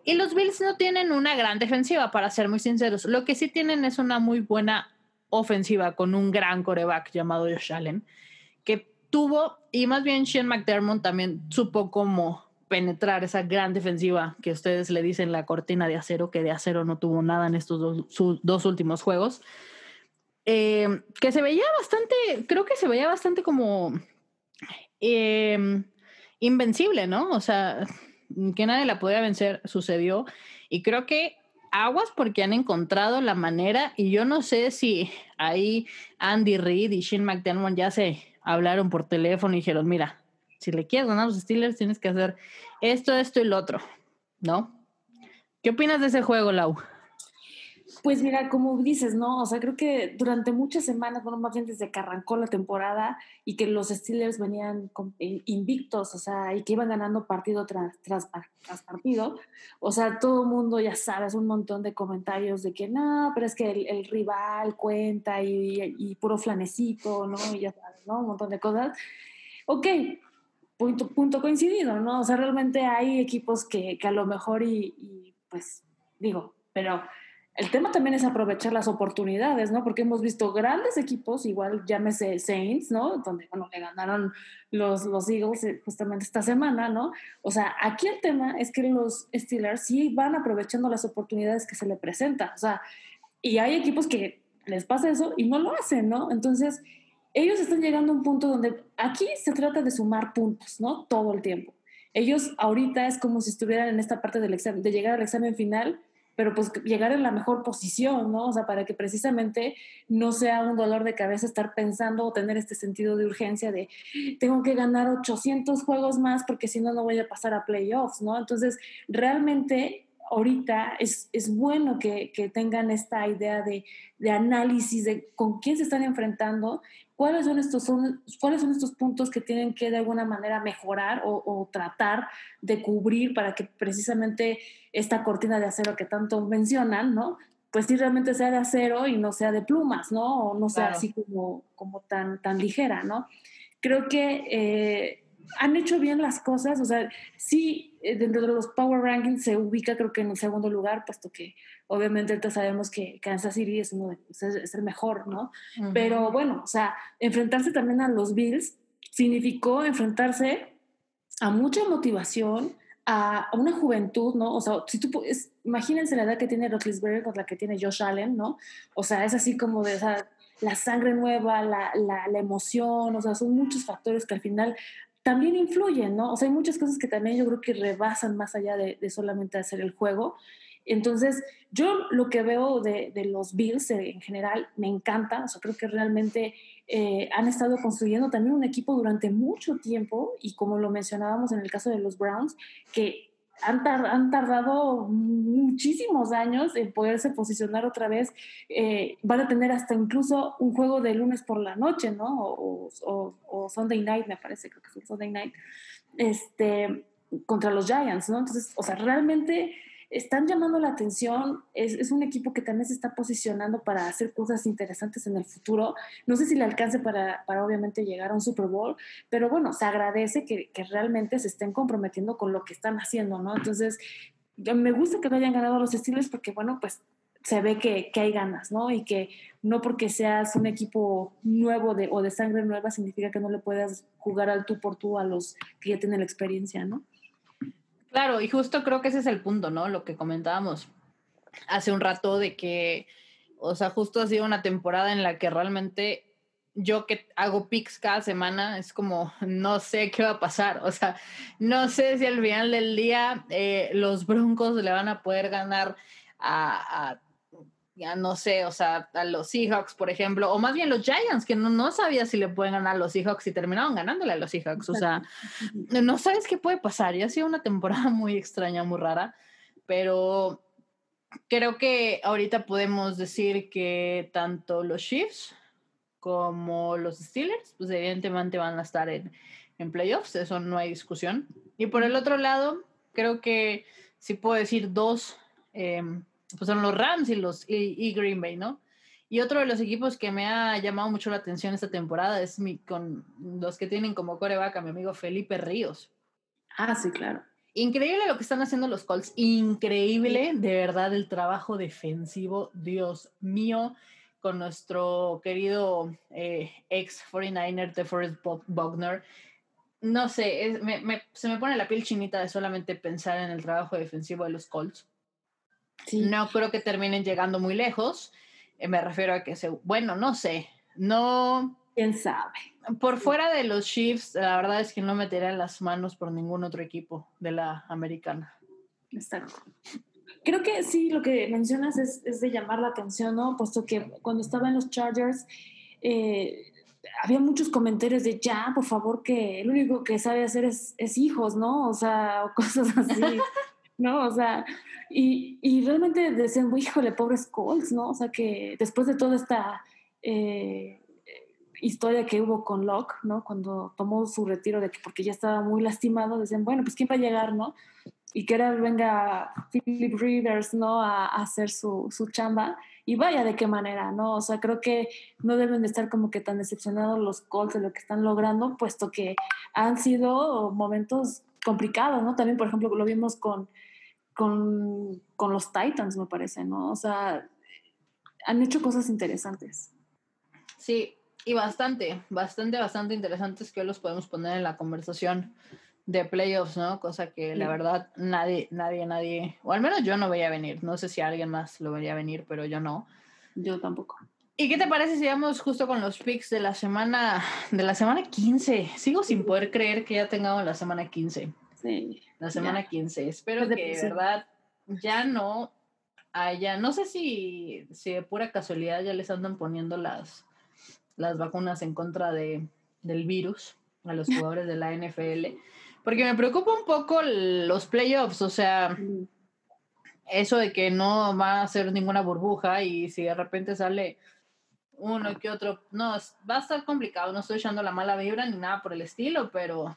Y los Bills no tienen una gran defensiva, para ser muy sinceros. Lo que sí tienen es una muy buena ofensiva con un gran coreback llamado Josh Allen, que tuvo, y más bien Sean McDermott también supo cómo penetrar esa gran defensiva que ustedes le dicen la cortina de acero, que de acero no tuvo nada en estos dos, dos últimos juegos. Eh, que se veía bastante, creo que se veía bastante como eh, invencible, ¿no? O sea, que nadie la podía vencer, sucedió. Y creo que aguas porque han encontrado la manera y yo no sé si ahí Andy Reid y Shane McDermott ya se hablaron por teléfono y dijeron, mira, si le quieres ganar a los Steelers tienes que hacer esto, esto y lo otro, ¿no? ¿Qué opinas de ese juego, Lau? Pues mira, como dices, ¿no? O sea, creo que durante muchas semanas, bueno, más bien desde que arrancó la temporada y que los Steelers venían eh, invictos, o sea, y que iban ganando partido tras, tras, partido, o sea, todo el mundo, ya sabes, un montón de comentarios de que no, pero es que el, rival cuenta y, puro flanecito, ¿no? Y ya sabes, ¿no? Un montón de cosas. Ok, punto, punto coincidido, ¿no? O sea, realmente hay equipos que, que a lo mejor y, y pues digo, pero el tema también es aprovechar las oportunidades, ¿no? Porque hemos visto grandes equipos, igual llámese Saints, ¿no? Donde, bueno, le ganaron los, los Eagles eh, justamente esta semana, ¿no? O sea, aquí el tema es que los Steelers sí van aprovechando las oportunidades que se le presentan, o sea, y hay equipos que les pasa eso y no lo hacen, ¿no? Entonces, ellos están llegando a un punto donde aquí se trata de sumar puntos, ¿no? Todo el tiempo. Ellos ahorita es como si estuvieran en esta parte del examen, de llegar al examen final pero pues llegar en la mejor posición, ¿no? O sea, para que precisamente no sea un dolor de cabeza estar pensando o tener este sentido de urgencia de tengo que ganar 800 juegos más porque si no, no voy a pasar a playoffs, ¿no? Entonces, realmente ahorita es, es bueno que, que, tengan esta idea de, de, análisis de con quién se están enfrentando, cuáles son, estos, son, cuáles son estos puntos que tienen que de alguna manera mejorar o, o, tratar de cubrir para que precisamente esta cortina de acero que tanto mencionan, ¿no? Pues sí realmente sea de acero y no sea de plumas, ¿no? O no sea así como, como tan, tan ligera, ¿no? Creo que... Eh, han hecho bien las cosas, o sea, sí, eh, dentro de los Power Rankings se ubica creo que en el segundo lugar, puesto que obviamente ahorita sabemos que Kansas City es, uno es el mejor, ¿no? Pero bueno, o sea, enfrentarse también a los Bills significó enfrentarse a mucha motivación, a, una juventud, ¿no? O sea, si tú, imagínense la edad que tiene Roethlisberger con la que tiene Josh Allen, ¿no? O sea, es así como de esa la sangre nueva, la, la, la, emoción, o sea, son muchos factores que al final también influyen, ¿no? O sea, hay muchas cosas que también yo creo que rebasan más allá de, solamente hacer el juego. Entonces, yo lo que veo de, los Bills en general me encanta, o sea, creo que realmente eh, han estado construyendo también un equipo durante mucho tiempo y como lo mencionábamos en el caso de los Browns, que han, han, tardado muchísimos años en poderse posicionar otra vez. Eh, van a tener hasta incluso un juego de lunes por la noche, ¿no? O, o, Sunday night, me parece, creo que fue Sunday night, este, contra los Giants, ¿no? Entonces, o sea, realmente están llamando la atención. Es, un equipo que también se está posicionando para hacer cosas interesantes en el futuro. No sé si le alcance para, para obviamente llegar a un Super Bowl, pero bueno, se agradece que, que, realmente se estén comprometiendo con lo que están haciendo, ¿no? Entonces, me gusta que no hayan ganado los Steelers porque, bueno, pues se ve que, hay ganas, ¿no? Y que no porque seas un equipo nuevo o de sangre nueva significa que no le puedas jugar al tú por tú a los que ya tienen la experiencia, ¿no? Claro, y justo creo que ese es el punto, ¿no? Lo que comentábamos hace un rato de que, o sea, justo ha sido una temporada en la que realmente yo que hago picks cada semana, es como, no sé qué va a pasar. O sea, no sé si al final del día eh, los Broncos le van a poder ganar a, a ya no sé, o sea, a los Seahawks, por ejemplo, o más bien los Giants, que no, no sabía si le pueden ganar a los Seahawks y terminaron ganándole a los Seahawks. O sea, no sabes qué puede pasar. Ya ha sido una temporada muy extraña, muy rara, pero creo que ahorita podemos decir que tanto los Chiefs como los Steelers, pues evidentemente van a estar en, en playoffs, eso no hay discusión. Y por el otro lado, creo que sí puedo decir dos. Eh, pues son los Rams y los y, Green Bay, ¿no? Y otro de los equipos que me ha llamado mucho la atención esta temporada es mi, con los que tienen como coreback a mi amigo Felipe Ríos. Ah, sí, claro. Increíble lo que están haciendo los Colts. Increíble, de verdad, el trabajo defensivo. Dios mío, con nuestro querido eh, ex 49er, DeForest Bogner. No sé, se me pone la piel chinita de solamente pensar en el trabajo defensivo de los Colts. No creo que terminen llegando muy lejos. Eh, me refiero a que, se, bueno, no sé, no... ¿Quién sabe? Por fuera de los Chiefs, la verdad es que no metería las manos por ningún otro equipo de la americana. Exacto. Creo que sí, lo que mencionas es, es de llamar la atención, ¿no? Puesto que cuando estaba en los Chargers, eh, había muchos comentarios de ya, por favor, que el único que sabe hacer es, es hijos, ¿no? O sea, o cosas así, ¿no? O sea, y, y, realmente decían, híjole, pobres Colts, ¿no? O sea, que después de toda esta eh, historia que hubo con Locke, ¿no? Cuando tomó su retiro de que porque ya estaba muy lastimado, decían, bueno, pues ¿quién va a llegar, no? Y que ahora venga Philip Rivers, ¿no? A, hacer su, su chamba y vaya de qué manera, ¿no? O sea, creo que no deben de estar como que tan decepcionados los Colts de lo que están logrando, puesto que han sido momentos complicados, ¿no? También, por ejemplo, lo vimos con, con, con los Titans, me parece, ¿no? O sea, han hecho cosas interesantes. Sí, y bastante, bastante, bastante interesantes que hoy los podemos poner en la conversación de playoffs, ¿no? Cosa que la verdad nadie, nadie, nadie, o al menos yo no veía venir. No sé si alguien más lo veía venir, pero yo no. Yo tampoco. ¿Y qué te parece si vamos justo con los picks de la semana, de la semana 15? Sigo sin poder creer que ya tengamos la semana 15. Sí. La semana 15. Espero que de verdad ya no haya, no sé si, si de pura casualidad ya les andan poniendo las, las vacunas en contra de, del virus a los jugadores de la NFL. Porque me preocupa un poco los playoffs, o sea, eso de que no va a ser ninguna burbuja y si de repente sale uno que otro, no, va a estar complicado, no estoy echando la mala vibra ni nada por el estilo, pero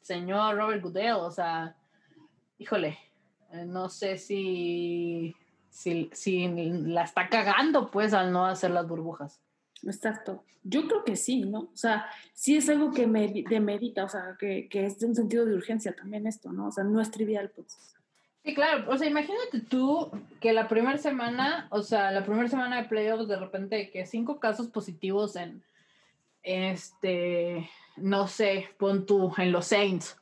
señor Robert Goodell, o sea, híjole, eh, no sé si, si, si la está cagando pues al no hacer las burbujas. Exacto. Yo creo que sí, ¿no? O sea, sí es algo que me demerita, o sea, que, que es de un sentido de urgencia también esto, ¿no? O sea, no es trivial, pues. Sí, claro. O sea, imagínate tú que la primera semana, o sea, la primera semana de playoffs, de repente, que cinco casos positivos en, este, no sé, pon tú, en los Saints.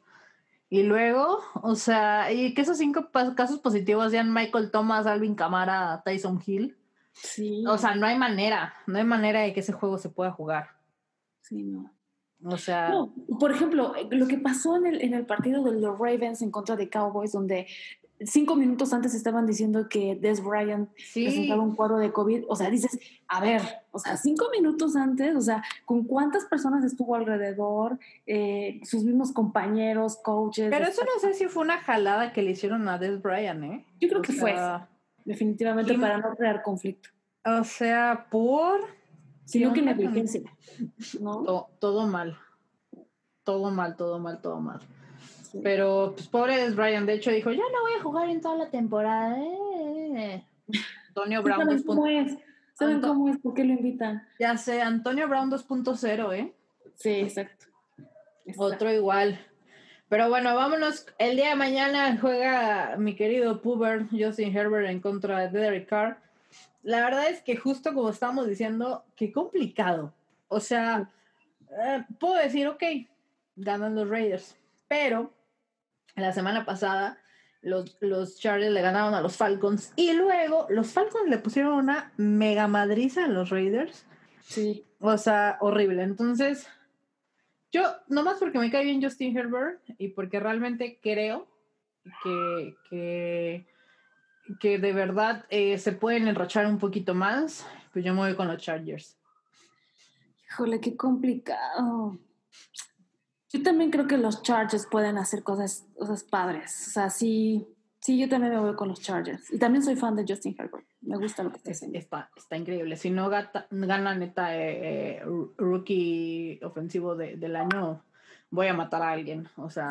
Y luego, o sea, y que esos cinco casos positivos sean Michael Thomas, Alvin Camara, Tyson Hill. Sí. O sea, no hay manera, no hay manera de que ese juego se pueda jugar. Sí, no. O sea. No, por ejemplo, lo que pasó en el, en el partido de los Ravens en contra de Cowboys, donde cinco minutos antes estaban diciendo que Des Bryant presentaba un cuadro de COVID. O sea, dices, a ver, o sea, cinco minutos antes, o sea, ¿con cuántas personas estuvo alrededor? Eh, sus mismos compañeros, coaches. Pero eso no sé si fue una jalada que le hicieron a Des Bryant, ¿eh? Yo creo que fue definitivamente para no crear conflicto. O sea, por... Sino que negligencia, ¿no? Todo, mal. Todo mal, todo mal, todo mal. Pero, pues, pobre es Brian. De hecho, dijo, ya no voy a jugar en toda la temporada. Eh". Antonio Brown ¿Saben cómo es? ¿Saben cómo es? ¿Por qué lo invitan? Ya sé, Antonio Brown 2.0, ¿eh? Sí, exacto. Otro igual. Pero bueno, vámonos. El día de mañana juega mi querido Puber, Justin Herbert, en contra de Derek Carr. La verdad es que justo como estamos diciendo, qué complicado. O sea, eh, puedo decir, ok, ganan los Raiders. Pero la semana pasada los, los Chargers le ganaron a los Falcons y luego los Falcons le pusieron una mega madriza a los Raiders. Sí. O sea, horrible. Entonces, yo, nomás porque me cae bien Justin Herbert y porque realmente creo que, que, que de verdad eh, se pueden enrochar un poquito más, pues yo me voy con los Chargers. Híjole, qué complicado. Yo también creo que los Chargers pueden hacer cosas, cosas padres. O sea, sí, sí, yo también me voy con los Chargers. Y también soy fan de Justin Herbert. Me gusta lo que está haciendo. Está, está increíble. Si no gana neta eh, eh, rookie ofensivo del año, voy a matar a alguien. O sea,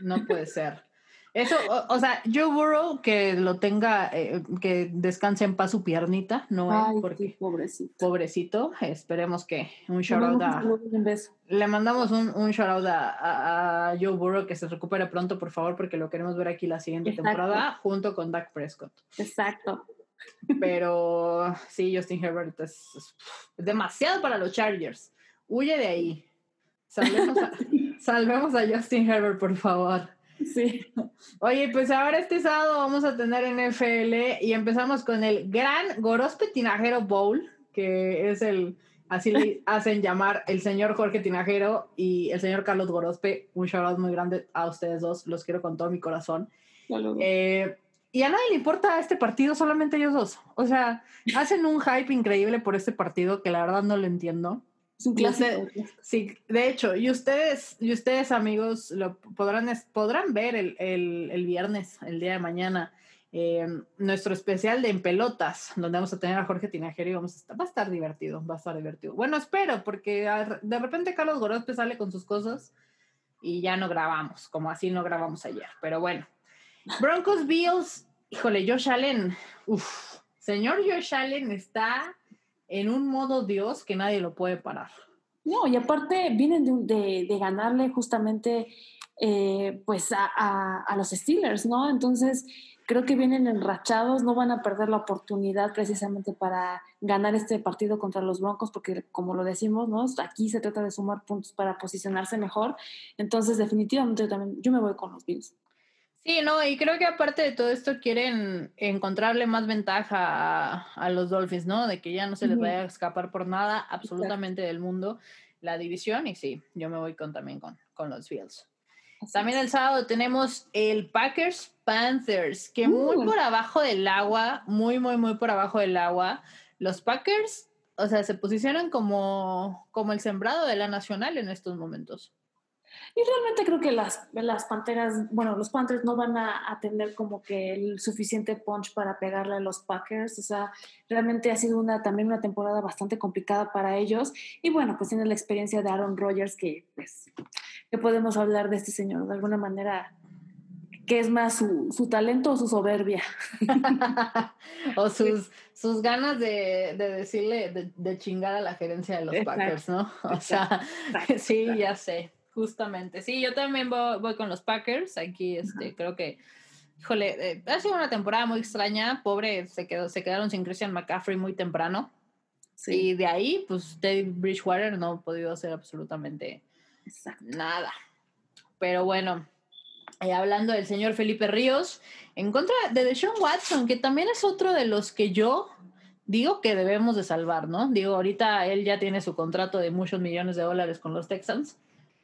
no puede ser. Eso, o, sea, Joe Burrow que lo tenga, eh, que descanse en paz su piernita, ¿no? Ay, Porque sí, pobrecito. pobrecito, esperemos que un shout out Le a, mandamos un beso. le mandamos un, un shout out a, a- a Joe Burrow que se recupere pronto, por favor, porque lo queremos ver aquí la siguiente Exacto. temporada junto con Dak Prescott. Exacto. Pero sí, Justin Herbert es, es demasiado para los Chargers. Huye de ahí. Salvemos a, salvemos a Justin Herbert, por favor. Sí. Oye, pues ahora este sábado vamos a tener NFL y empezamos con el gran Gorospe Tinajero Bowl, que es el, así le hacen llamar el señor Jorge Tinajero y el señor Carlos Gorospe. Un shout out muy grande a ustedes dos, los quiero con todo mi corazón. Eh, y a nadie le importa este partido, solamente ellos dos. O sea, hacen un hype increíble por este partido que la verdad no lo entiendo. Es un clásico. Sí, de hecho, y ustedes, y ustedes amigos, lo podrán, podrán ver el, el- el viernes, el día de mañana, eh, nuestro especial de En Pelotas, donde vamos a tener a Jorge Tinajero y vamos a estar, va a estar divertido, va a estar divertido. Bueno, espero, porque a- de repente Carlos Gorospe sale con sus cosas y ya no grabamos, como así no grabamos ayer, pero bueno. Broncos Bills, híjole, Josh Allen, uff, señor Josh Allen está en un modo Dios que nadie lo puede parar. No, y aparte vienen de, de- de ganarle justamente eh, pues a, a- a los Steelers, ¿no? Entonces creo que vienen enrachados, no van a perder la oportunidad precisamente para ganar este partido contra los Broncos, porque como lo decimos, ¿no? Aquí se trata de sumar puntos para posicionarse mejor. Entonces definitivamente yo también, yo me voy con los Bills. Sí, no, y creo que aparte de todo esto quieren encontrarle más ventaja a, a los Dolphins, ¿no? De que ya no se les vaya a escapar por nada absolutamente del mundo la división y sí, yo me voy con también con, con los Bills. Así También es. el sábado tenemos el Packers Panthers, que muy Mm. por abajo del agua, muy, muy, muy por abajo del agua. Los Packers, o sea, se posicionan como, como el sembrado de la nacional en estos momentos. Y realmente creo que las, las Panteras, bueno, los Panthers no van a, a tener como que el suficiente punch para pegarle a los Packers. O sea, realmente ha sido una, también una temporada bastante complicada para ellos. Y bueno, pues tiene la experiencia de Aaron Rodgers, que pues, que podemos hablar de este señor de alguna manera, que es más su, su talento o su soberbia. o sus, sus ganas de, de decirle, de, de chingar a la gerencia de los Exacto, Packers, ¿no? O sea, Exacto, sí, ya sé, justamente. Sí, yo también voy, voy con los Packers. Aquí, este, creo que, híjole, eh, ha sido una temporada muy extraña. Pobre, se, quedó, se quedaron sin Christian McCaffrey muy temprano. Y de ahí, pues, Teddy Bridgewater no ha podido hacer absolutamente exacto. nada. Pero bueno, eh, hablando del señor Felipe Ríos, en contra de Deshaun Watson, que también es otro de los que yo digo que debemos de salvar, ¿no? Digo, ahorita él ya tiene su contrato de muchos millones de dólares con los Texans,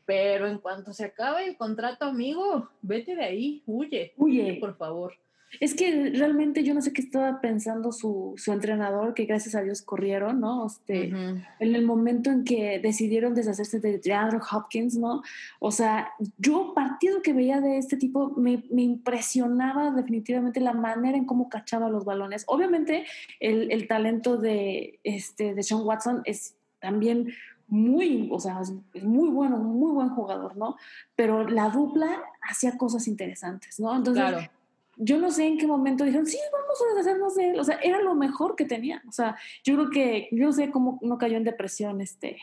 pero en cuanto se acabe el contrato, amigo, vete de ahí, huye, Huye. por favor. Es que realmente yo no sé qué estaba pensando su, su entrenador, que gracias a Dios corrieron, ¿no? Este, en el momento en que decidieron deshacerse de Andrew Hopkins, ¿no? O sea, yo partido que veía de este tipo me, me impresionaba definitivamente la manera en cómo cachaba los balones. Obviamente el, el talento de, este, de Sean Watson es también muy, o sea, es- muy bueno, muy buen jugador, ¿no? Pero la dupla hacía cosas interesantes, ¿no? Entonces, Claro. yo no sé en qué momento dijeron, sí, vamos a deshacernos de él. O sea, era lo mejor que tenía. O sea, yo creo que, yo no sé cómo no cayó en depresión este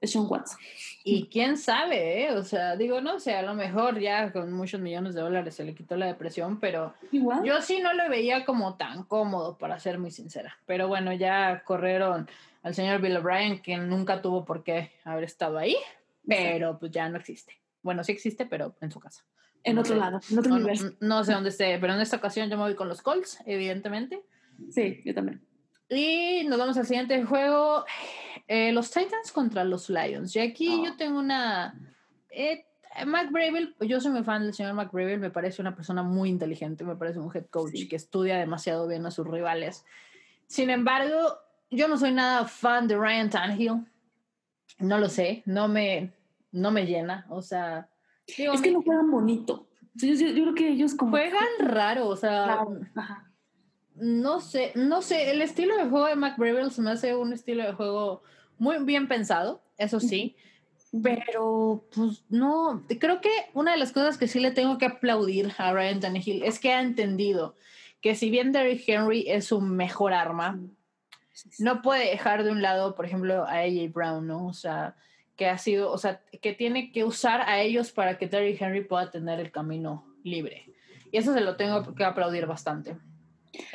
Sean Watson. Y quién sabe, ¿eh? O sea, digo, no sé, a lo mejor ya con muchos millones de dólares se le quitó la depresión, pero Igual. Yo sí no lo veía como tan cómodo, para ser muy sincera. Pero bueno, ya corrieron al señor Bill O'Brien, que nunca tuvo por qué haber estado ahí, pero pues ya no existe. Bueno, sí existe, pero en su casa. en no otro sé. lado, en otro No, no- universo. no sé dónde esté, pero en esta ocasión yo me voy con los Colts, evidentemente. Sí, yo también. Y nos vamos al siguiente juego, eh, los Titans contra los Lions. Y aquí Oh. yo tengo una... Eh, Mac Bravel, yo soy muy fan del señor Mac Bravel, me parece una persona muy inteligente, me parece un head coach Sí. que estudia demasiado bien a sus rivales. Sin embargo, yo no soy nada fan de Ryan Tannehill. No lo sé, no me, no me llena. O sea, digo, Es que no juegan bonito. Yo, yo- yo creo que ellos como... juegan raro, o sea, Claro, no sé, no sé, el estilo de juego de Mac Bravel se me hace un estilo de juego muy bien pensado, eso sí, Pero, pues no, creo que una de las cosas que sí le tengo que aplaudir a Ryan Tannehill es que ha entendido que si bien Derrick Henry es su mejor arma, no puede dejar de un lado, por ejemplo, a AJ Brown, ¿no? O sea, que ha sido, o sea, que tiene que usar a ellos para que Derrick Henry pueda tener el camino libre. Y eso se lo tengo que aplaudir bastante.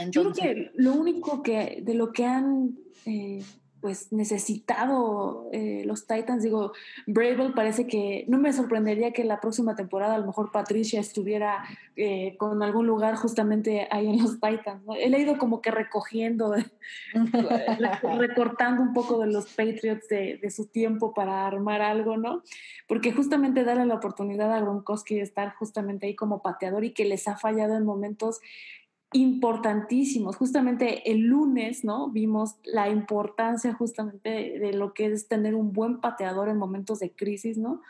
Yo creo que lo único que de lo que han eh, pues necesitado eh, los Titans. Digo, Bravel parece que no me sorprendería que la próxima temporada a lo mejor Patricia estuviera eh, con algún lugar justamente ahí en los Titans. Él ha ido como que recogiendo, recortando un poco de los Patriots de, de, su tiempo para armar algo, ¿no? Porque justamente darle la oportunidad a Gronkowski de estar justamente ahí como pateador y que les ha fallado en momentos importantísimos. Justamente el lunes, ¿no? Vimos la importancia justamente de, lo que es tener un buen pateador en momentos de crisis, ¿no?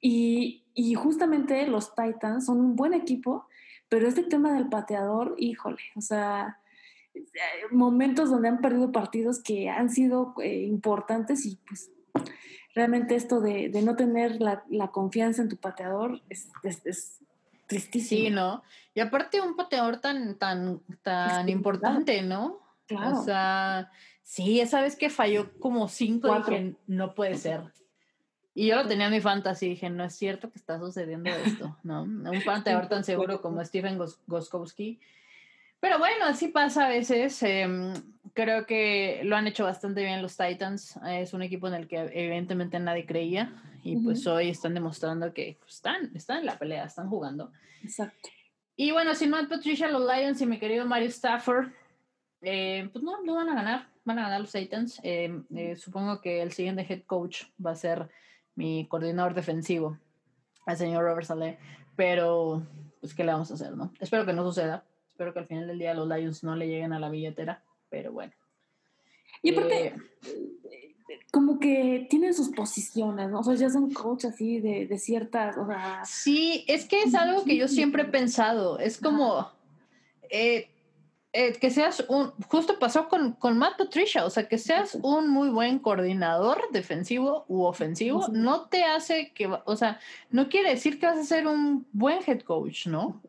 Y, justamente los Titans son un buen equipo, pero este tema del pateador, híjole, o sea, momentos donde han perdido partidos que han sido eh, importantes y pues realmente esto de, no tener la, confianza en tu pateador es tristísimo. Sí, ¿no? Y aparte un pateador tan, tan, tan importante, ¿no? Claro. O sea, sí, esa vez que falló como cinco, dije, no puede ser. Y yo lo tenía en mi fantasy, dije, no es cierto que está sucediendo esto, ¿no? Un pateador tan seguro como Stephen Goskowski. Pero bueno, así pasa a veces. Em, creo que lo han hecho bastante bien los Titans. Es un equipo en el que evidentemente nadie creía y pues hoy están demostrando que pues, están, están en la pelea, están jugando. Exacto. Y bueno, si no Patricia, los Lions y mi querido Mario Stafford, eh, pues no, no van a ganar, van a ganar los Titans. Eh, eh, supongo que el siguiente head coach va a ser mi coordinador defensivo, el señor Robert Saleh, pero pues qué le vamos a hacer, ¿no? Espero que no suceda, espero que al final del día los Lions no le lleguen a la billetera, pero bueno. Y aparte, como que tienen sus posiciones, ¿no? O sea, ya son coach así de, de ciertas, o sea... Sí, es que es algo que yo siempre he pensado, es como eh, eh, que seas un, justo pasó con, con Matt Patricia, o sea, que seas un muy buen coordinador defensivo u ofensivo, no te hace que, o sea, no quiere decir que vas a ser un buen head coach, ¿no?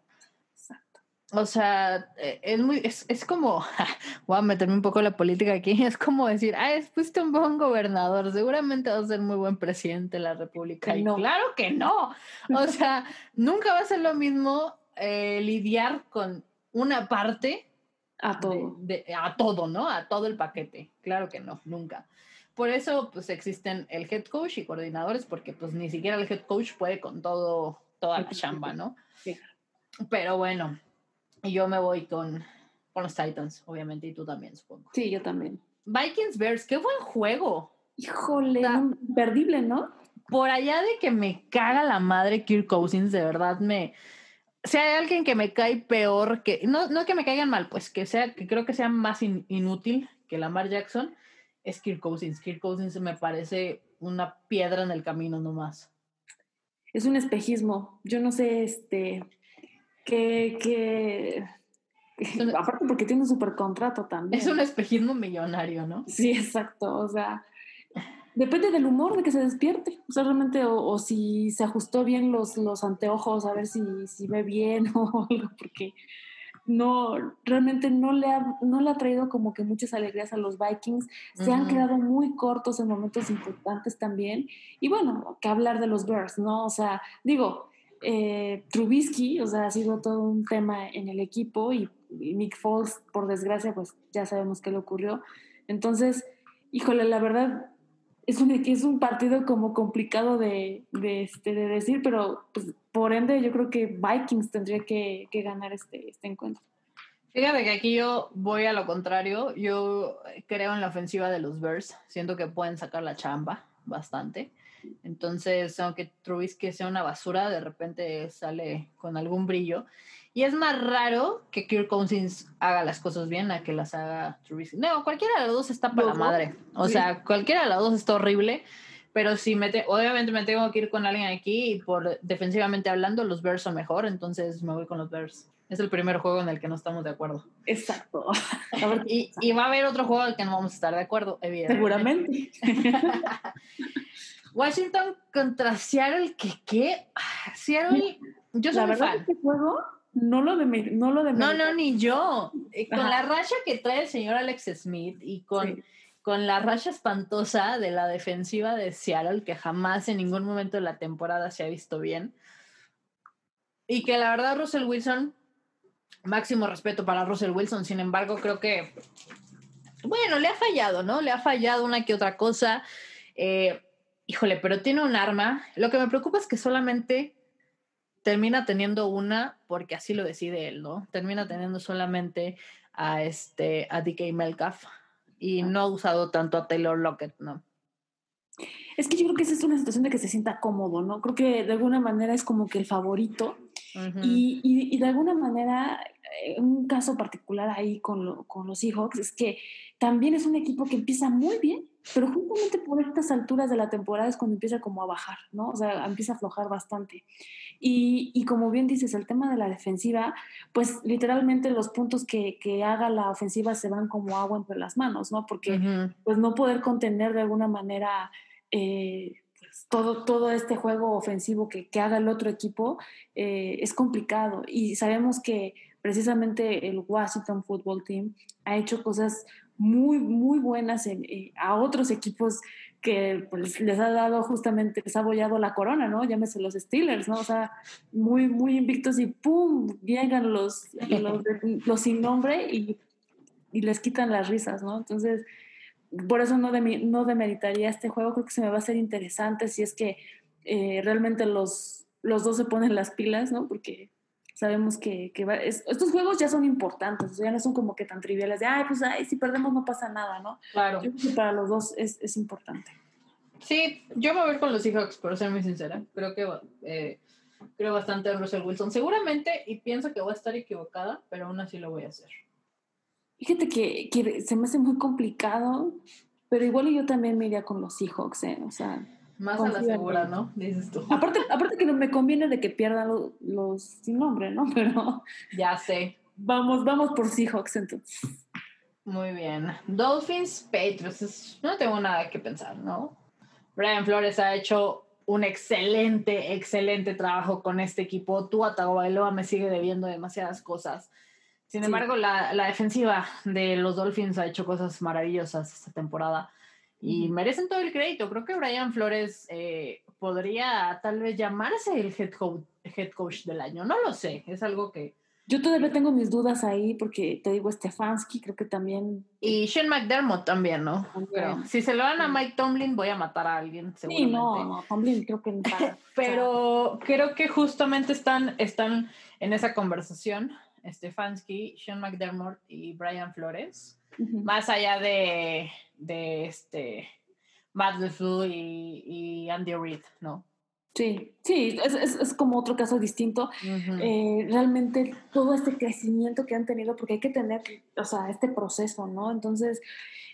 O sea, eh, es muy, es, es como, voy a meterme un poco en la política aquí, es como decir, ah, fuiste un buen gobernador, seguramente vas a ser muy buen presidente de la República. Y claro que no. O sea, nunca va a ser lo mismo eh, lidiar con una parte. A todo. a todo, ¿no? A todo el paquete. Claro que no, nunca. Por eso, pues existen el head coach y coordinadores, porque pues ni siquiera el head coach puede con todo, toda la chamba, ¿no? Sí. Pero bueno, y yo me voy con, con los Titans, obviamente, y tú también, supongo. Sí, yo también. Vikings Bears, qué buen juego. Híjole, perdible, ¿no? Por allá de que me caga la madre Kirk Cousins, de verdad me. Si hay alguien que me cae peor que. No, no que me caigan mal, pues que sea, que creo que sea más inútil que Lamar Jackson, es Kirk Cousins. Kirk Cousins me parece una piedra en el camino nomás. Es un espejismo. Yo no sé, este que, que aparte porque tiene un super contrato también. Es un espejismo millonario, ¿no? Sí, exacto. O sea, depende del humor de que se despierte. O sea, realmente, o, si se ajustó bien los, los anteojos, a ver si, si ve bien o algo, porque no, realmente no le, ha, no le ha traído como que muchas alegrías a los Vikings. Se han quedado muy cortos en momentos importantes también. Y bueno, que hablar de los Bears, ¿no? O sea, digo, eh, Trubisky, o sea, ha sido todo un tema en el equipo y, Nick Foles, por desgracia, pues ya sabemos qué le ocurrió. Entonces, híjole, la verdad, es un, es un partido como complicado de, de, este, de decir, pero pues, por ende yo creo que Vikings tendría que, que ganar este, este encuentro. Fíjate que aquí yo voy a lo contrario. Yo creo en la ofensiva de los Bears. Siento que pueden sacar la chamba bastante. Entonces, aunque Trubisky sea una basura, de repente sale con algún brillo. Y es más raro que Kirk Cousins haga las cosas bien a que las haga Trubisky. No, cualquiera de los dos está para la madre. O sea, cualquiera de los dos está horrible. Pero si me obviamente me tengo que ir con alguien aquí y por defensivamente hablando, los Bears son mejor, entonces me voy con los Bears. Es el primer juego en el que no estamos de acuerdo. Exacto. y, y, va a haber otro juego en el que no vamos a estar de acuerdo, evidentemente. Seguramente. Washington contra Seattle, ¿qué qué? Ah, Seattle, yo soy La verdad, fan. este juego no lo de no lo de No, no, ni yo. Eh, Con la racha que trae el señor Alex Smith y con, Sí. con la racha espantosa de la defensiva de Seattle, que jamás en ningún momento de la temporada se ha visto bien. Y que la verdad Russell Wilson, máximo respeto para Russell Wilson, sin embargo creo que, bueno, le ha fallado, ¿no? Le ha fallado una que otra cosa. Eh, híjole, pero tiene un arma. Lo que me preocupa es que solamente termina teniendo una porque así lo decide él, ¿no? Termina teniendo solamente a este a DK Metcalf y no ha usado tanto a Taylor Lockett, ¿no? Es que yo creo que esa es una situación de que se sienta cómodo, ¿no? Creo que de alguna manera es como que el favorito Ujú. y, y- y de alguna manera eh, un caso particular ahí con, lo- con los Seahawks es que también es un equipo que empieza muy bien, pero justamente por estas alturas de la temporada es cuando empieza como a bajar, ¿no? O sea, empieza a aflojar bastante. Y, y como bien dices, el tema de la defensiva, pues literalmente los puntos que, que haga la ofensiva se van como agua entre las manos, ¿no? Porque pues no poder contener de alguna manera eh, pues, todo, todo este juego ofensivo que, que haga el otro equipo eh, es complicado. Y sabemos que precisamente el Washington Football Team ha hecho cosas muy, muy buenas en- eh, a otros equipos que pues, les ha dado justamente, les ha abollado la corona, ¿no? Llámese los Steelers, ¿no? O sea, muy, muy invictos y ¡pum! Llegan los, los, los sin nombre y, y les quitan las risas, ¿no? Entonces, por eso no, demi- no demeritaría este juego, creo que se me va a hacer interesante si es que eh, realmente los, los dos se ponen las pilas, ¿no? Porque sabemos que, que va- es- estos juegos ya son importantes, ya no son como que tan triviales de, ay, pues ay, si perdemos no pasa nada, ¿no? Claro. Yo creo que para los dos es, es importante. Sí, yo me voy a ir con los Seahawks, por ser muy sincera. Creo que eh, creo bastante en Russell Wilson. Seguramente, y pienso que voy a estar equivocada, pero aún así lo voy a hacer. Fíjate que, que se me hace muy complicado, pero igual yo también me iría con los Seahawks, ¿eh? O sea, Más a la segura. ¿no? Dices tú. aparte, aparte que no me conviene de que pierdan lo- los sin nombre, ¿no? Pero Ya sé. vamos, vamos por Seahawks entonces. Muy bien. Dolphins, Patriots. No tengo nada que pensar, ¿no? Brian Flores ha hecho un excelente, excelente trabajo con este equipo. Tua Tagovailoa me sigue debiendo demasiadas cosas. Sin Sí. embargo, la, la defensiva de los Dolphins ha hecho cosas maravillosas esta temporada y merecen todo el crédito. Creo que Brian Flores eh, podría tal vez llamarse el head coach, head coach del año. No lo sé. Es algo que... Yo todavía tengo mis dudas ahí porque te digo, Stefanski creo que también... Y Sean McDermott también, ¿no? También. Si se lo dan a Sí. Mike Tomlin, voy a matar a alguien, Sí, seguramente. no, no, también creo que... para- Pero creo que justamente están, están en esa conversación Stefanski, Sean McDermott y Brian Flores. Más allá de, de este Matt LeFleur y, y Andy Reid, ¿no? Sí, sí, es, es, es como otro caso distinto. Eh, realmente todo este crecimiento que han tenido, porque hay que tener, o sea, este proceso, ¿no? Entonces,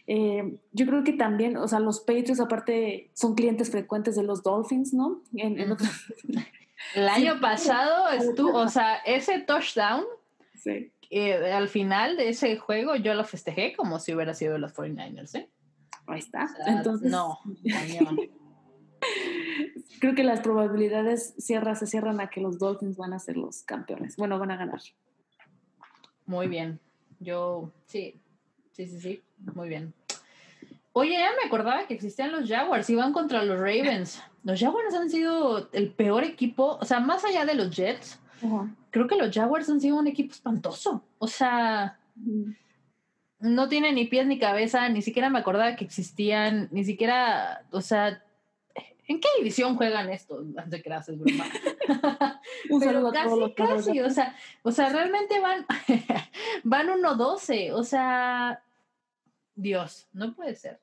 eh, yo creo que también, o sea, los Patriots aparte son clientes frecuentes de los Dolphins, ¿no? En, en Ujú. otros- El año pasado estuvo, o sea, ese touchdown sí. eh, al final de ese juego yo lo festejé como si hubiera sido los 49ers, ¿eh? Ahí está. O sea, Entonces, no, creo que las probabilidades cierra, se cierran a que los Dolphins van a ser los campeones. Bueno, van a ganar. Muy bien. Yo, sí, sí, sí, sí, muy bien. Oye, ya me acordaba que existían los Jaguars, iban contra los Ravens. Los Jaguars han sido el peor equipo, o sea, más allá de los Jets, creo que los Jaguars han sido un equipo espantoso. O sea. No tiene ni pies ni cabeza, ni siquiera me acordaba que existían, ni siquiera, o sea, ¿en qué división juegan estos? No te creas, es broma. Un Pero casi, casi, o sea, o sea, realmente van, van 1-12, o sea, Dios, no puede ser.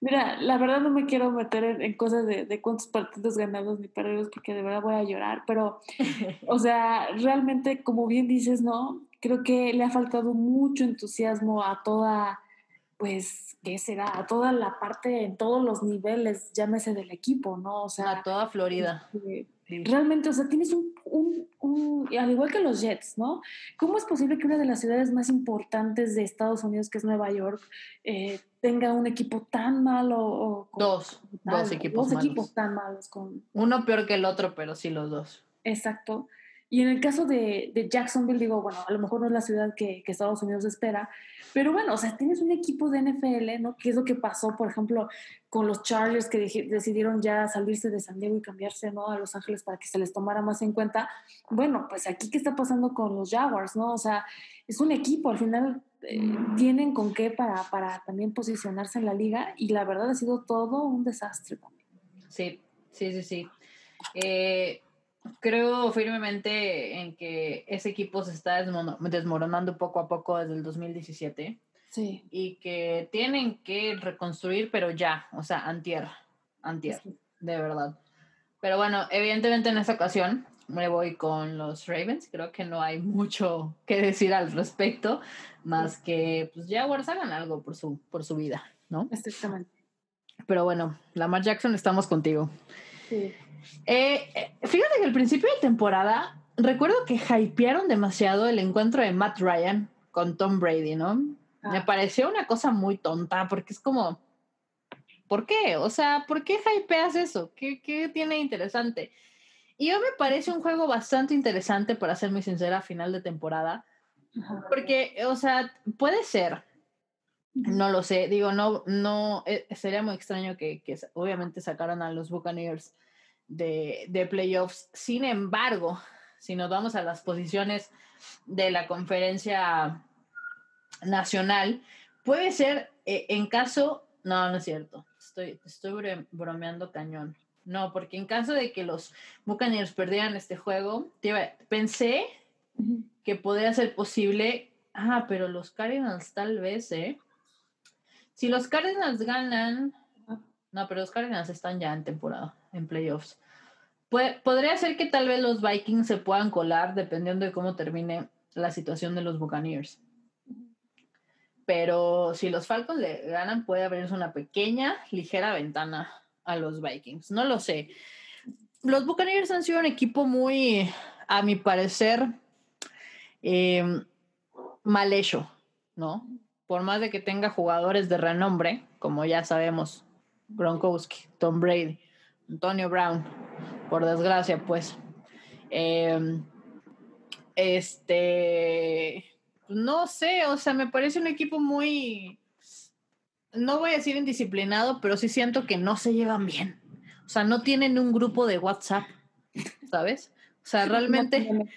Mira, la verdad no me quiero meter en, en cosas de, de cuántos partidos ganados ni perdidos porque de verdad voy a llorar, pero, o sea, realmente, como bien dices, ¿no? Creo que le ha faltado mucho entusiasmo a toda, pues, ¿qué será? Toda la parte, en todos los niveles, llámese del equipo, ¿no? O sea, a toda Florida. este, realmente, o sea, tienes un, un, un- al igual que los Jets, ¿no? ¿Cómo es posible que una de las ciudades más importantes de Estados Unidos, que es Nueva York, eh, tenga un equipo tan malo? O, con- Dos, dos equipos dos malos. equipos tan malos con, Uno peor que el otro, pero sí los dos. Exacto. Y en el caso de, de Jacksonville, digo, bueno, a lo mejor no es la ciudad que, que Estados Unidos espera, pero bueno, o sea, tienes un equipo de NFL, ¿no? ¿Qué es lo que pasó, por ejemplo, con los Chargers que dije- decidieron ya salirse de San Diego y cambiarse, ¿no? A Los Ángeles para que se les tomara más en cuenta? Bueno, pues aquí, ¿qué está pasando con los Jaguars, ¿no? O sea, es un equipo, al final eh, tienen con qué para, para también posicionarse en la liga y la verdad ha sido todo un desastre. Sí, sí, sí, sí. Eh, creo firmemente en que ese equipo se está desmoronando poco a poco desde el 2017 Sí. y que tienen que reconstruir, pero ya, o sea, antier, antier, de verdad. Pero bueno, evidentemente en esta ocasión me voy con los Ravens. Creo que no hay mucho que decir al respecto, más que pues Jaguars hagan algo por su, por su vida, ¿no? Exactamente. Pero bueno, Lamar Jackson, estamos contigo. Sí. Eh, eh, fíjate que al principio de temporada, recuerdo que hypearon demasiado el encuentro de Matt Ryan con Tom Brady, ¿no? Me Ah. pareció una cosa muy tonta, porque es como, ¿por qué? O sea, ¿por qué hypeas eso? ¿Qué, qué tiene interesante? Y yo me parece un juego bastante interesante, para ser muy sincera, a final de temporada, Ajá. porque, o sea, puede ser, no lo sé, digo, no, no, eh, sería muy extraño que, que obviamente sacaran a los Buccaneers de, de playoffs. Sin embargo, si nos vamos a las posiciones de la conferencia nacional, puede ser eh, en caso, no, no es cierto, estoy, estoy bromeando cañón. No, porque en caso de que los Buccaneers perdieran este juego, iba- pensé que podría ser posible. Ah, pero los Cardinals tal vez, ¿eh? Si los Cardinals ganan. Ajá. No, pero los Cardinals están ya en temporada, en playoffs. Pue- podría ser que tal vez los Vikings se puedan colar dependiendo de cómo termine la situación de los Buccaneers. Pero si los Falcons le ganan, puede abrirse una pequeña, ligera ventana a los Vikings. No lo sé. Los Buccaneers han sido un equipo muy, a mi parecer, eh, mal hecho, ¿no? Por más de que tenga jugadores de renombre, como ya sabemos, Gronkowski, Tom Brady, Antonio Brown, por desgracia, pues. eh, este, no sé, o sea, me parece un equipo muy, no voy a decir indisciplinado, pero sí siento que no se llevan bien. O sea, no tienen un grupo de WhatsApp, ¿sabes? O sea, realmente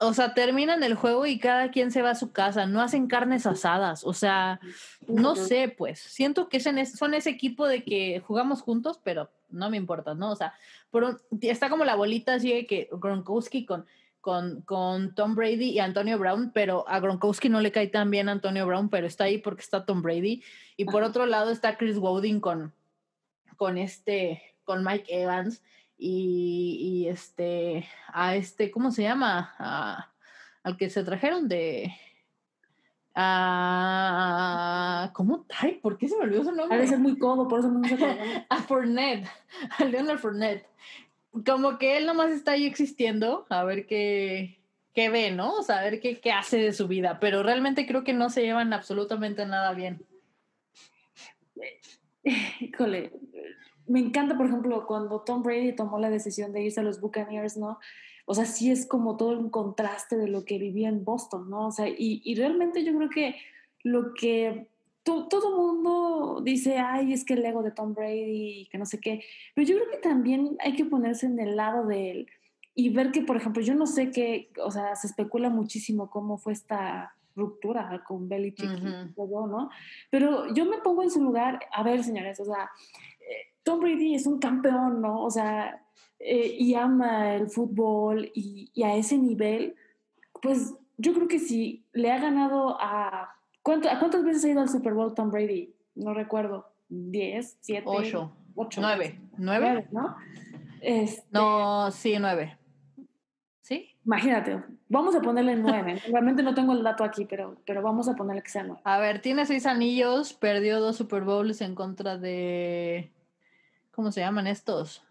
o sea, terminan el juego y cada quien se va a su casa, no hacen carnes asadas, o sea, no sé, pues, siento que son ese equipo de que jugamos juntos, pero no me importa, ¿no? O sea, por un- está como la bolita así de que Gronkowski con, con, con Tom Brady y Antonio Brown, pero a Gronkowski no le cae tan bien Antonio Brown, pero está ahí porque está Tom Brady, y por otro lado está Chris Wowding con, con este, con Mike Evans, y, y este, a este, ¿cómo se llama? A- al que se trajeron de... A, ¿Cómo? Ay, ¿por qué se me olvidó su nombre? ser muy codo, por eso no se. A Fournette, a Leonard Fournette. Como que él nomás está ahí existiendo, a ver qué, qué ve, ¿no? O sea, a ver qué, qué hace de su vida, pero realmente creo que no se llevan absolutamente nada bien. Híjole, me encanta, por ejemplo, cuando Tom Brady tomó la decisión de irse a los Buccaneers, ¿no? O sea, sí es como todo un contraste de lo que vivía en Boston, ¿no? O sea, y, y realmente yo creo que lo que to- todo mundo dice, ay, es que el ego de Tom Brady y que no sé qué, pero yo creo que también hay que ponerse en el lado de él y ver que, por ejemplo, yo no sé qué, o sea, se especula muchísimo cómo fue esta ruptura con Belichick Ujú. y todo, ¿no? Pero yo me pongo en su lugar, a ver, señores, o sea, eh, Tom Brady es un campeón, ¿no? O sea, eh, y ama el fútbol y, y a ese nivel, pues yo creo que si le ha ganado a... ¿cuánto, ¿A cuántas veces ha ido al Super Bowl Tom Brady? No recuerdo. ¿10? ¿7? Ocho, ¿Ocho? nueve, nueve. ¿no? Este, No, sí, nueve. ¿Sí? Imagínate, vamos a ponerle nueve. Realmente no tengo el dato aquí, pero, pero vamos a ponerle que sea nueve. A ver, tiene seis anillos, perdió dos Super Bowls en contra de. ¿Cómo se llaman estos?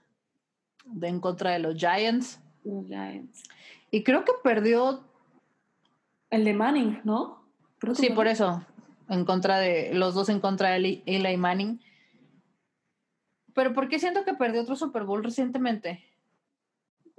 De en contra de los Giants. Los Giants. Y creo que perdió. El de Manning, ¿no? Creo Sí, por eso. En contra de. Los dos en contra de Eli Manning. Pero ¿por qué siento que perdió otro Super Bowl recientemente?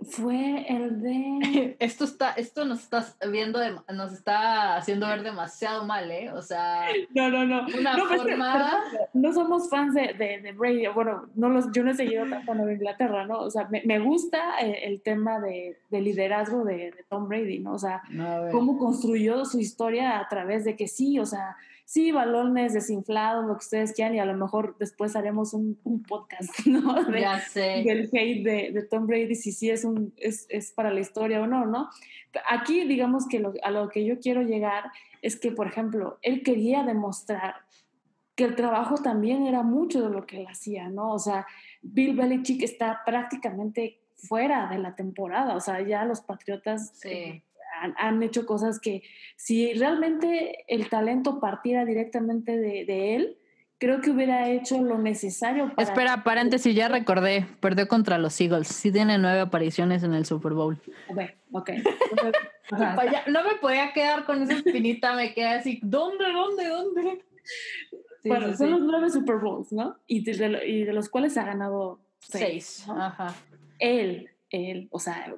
Fue el de. Esto está, esto nos está viendo, dem- nos está haciendo ver demasiado mal, ¿eh? O sea, No, no, no. una No, pues, forma. no somos fans de, de, de Brady. Bueno, no los, yo no he seguido tanto a Nueva Inglaterra, ¿no? O sea, me, me gusta el, el tema de, de liderazgo de, de Tom Brady, ¿no? O sea, No, cómo construyó su historia a través de que sí, o sea, sí, balones desinflados, lo que ustedes quieran, y a lo mejor después haremos un, un podcast, ¿no? De- Ya sé. del hate de, de Tom Brady, si sí es, un, es, es para la historia o no, ¿no? Aquí, digamos que lo- a lo que yo quiero llegar es que, por ejemplo, él quería demostrar que el trabajo también era mucho de lo que él hacía, ¿no? O sea, Bill Belichick está prácticamente fuera de la temporada, o sea, ya los Patriotas Sí. eh, han, han hecho cosas que si realmente el talento partiera directamente de, de él, creo que hubiera hecho lo necesario para... Espera, paréntesis, ya recordé. Perdió contra los Eagles. Sí tiene nueve apariciones en el Super Bowl. Ok, ok. No me podía quedar con esa espinita, me quedé así, ¿dónde, dónde, dónde? Sí, bueno, sí, son sí. los nueve Super Bowls, ¿no? Y de, y de los cuales ha ganado seis. Seis. ¿no? Ajá. Él, él, o sea,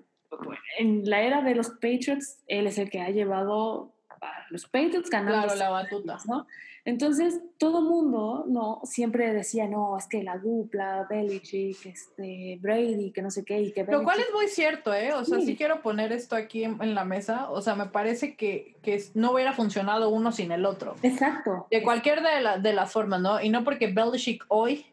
en la era de los Patriots, él es el que ha llevado a los Patriots ganando Claro, la batuta. ¿no? Entonces, todo mundo, ¿no? Siempre decía, no, es que la dupla, Belichick, este, Brady, que no sé qué, y que Lo cual es muy cierto, ¿eh? O sea, sí, Sí. quiero poner esto aquí en, en la mesa. O sea, me parece que, que no hubiera funcionado uno sin el otro. Exacto. De cualquier de, la- de las formas, ¿no? Y no porque Belichick hoy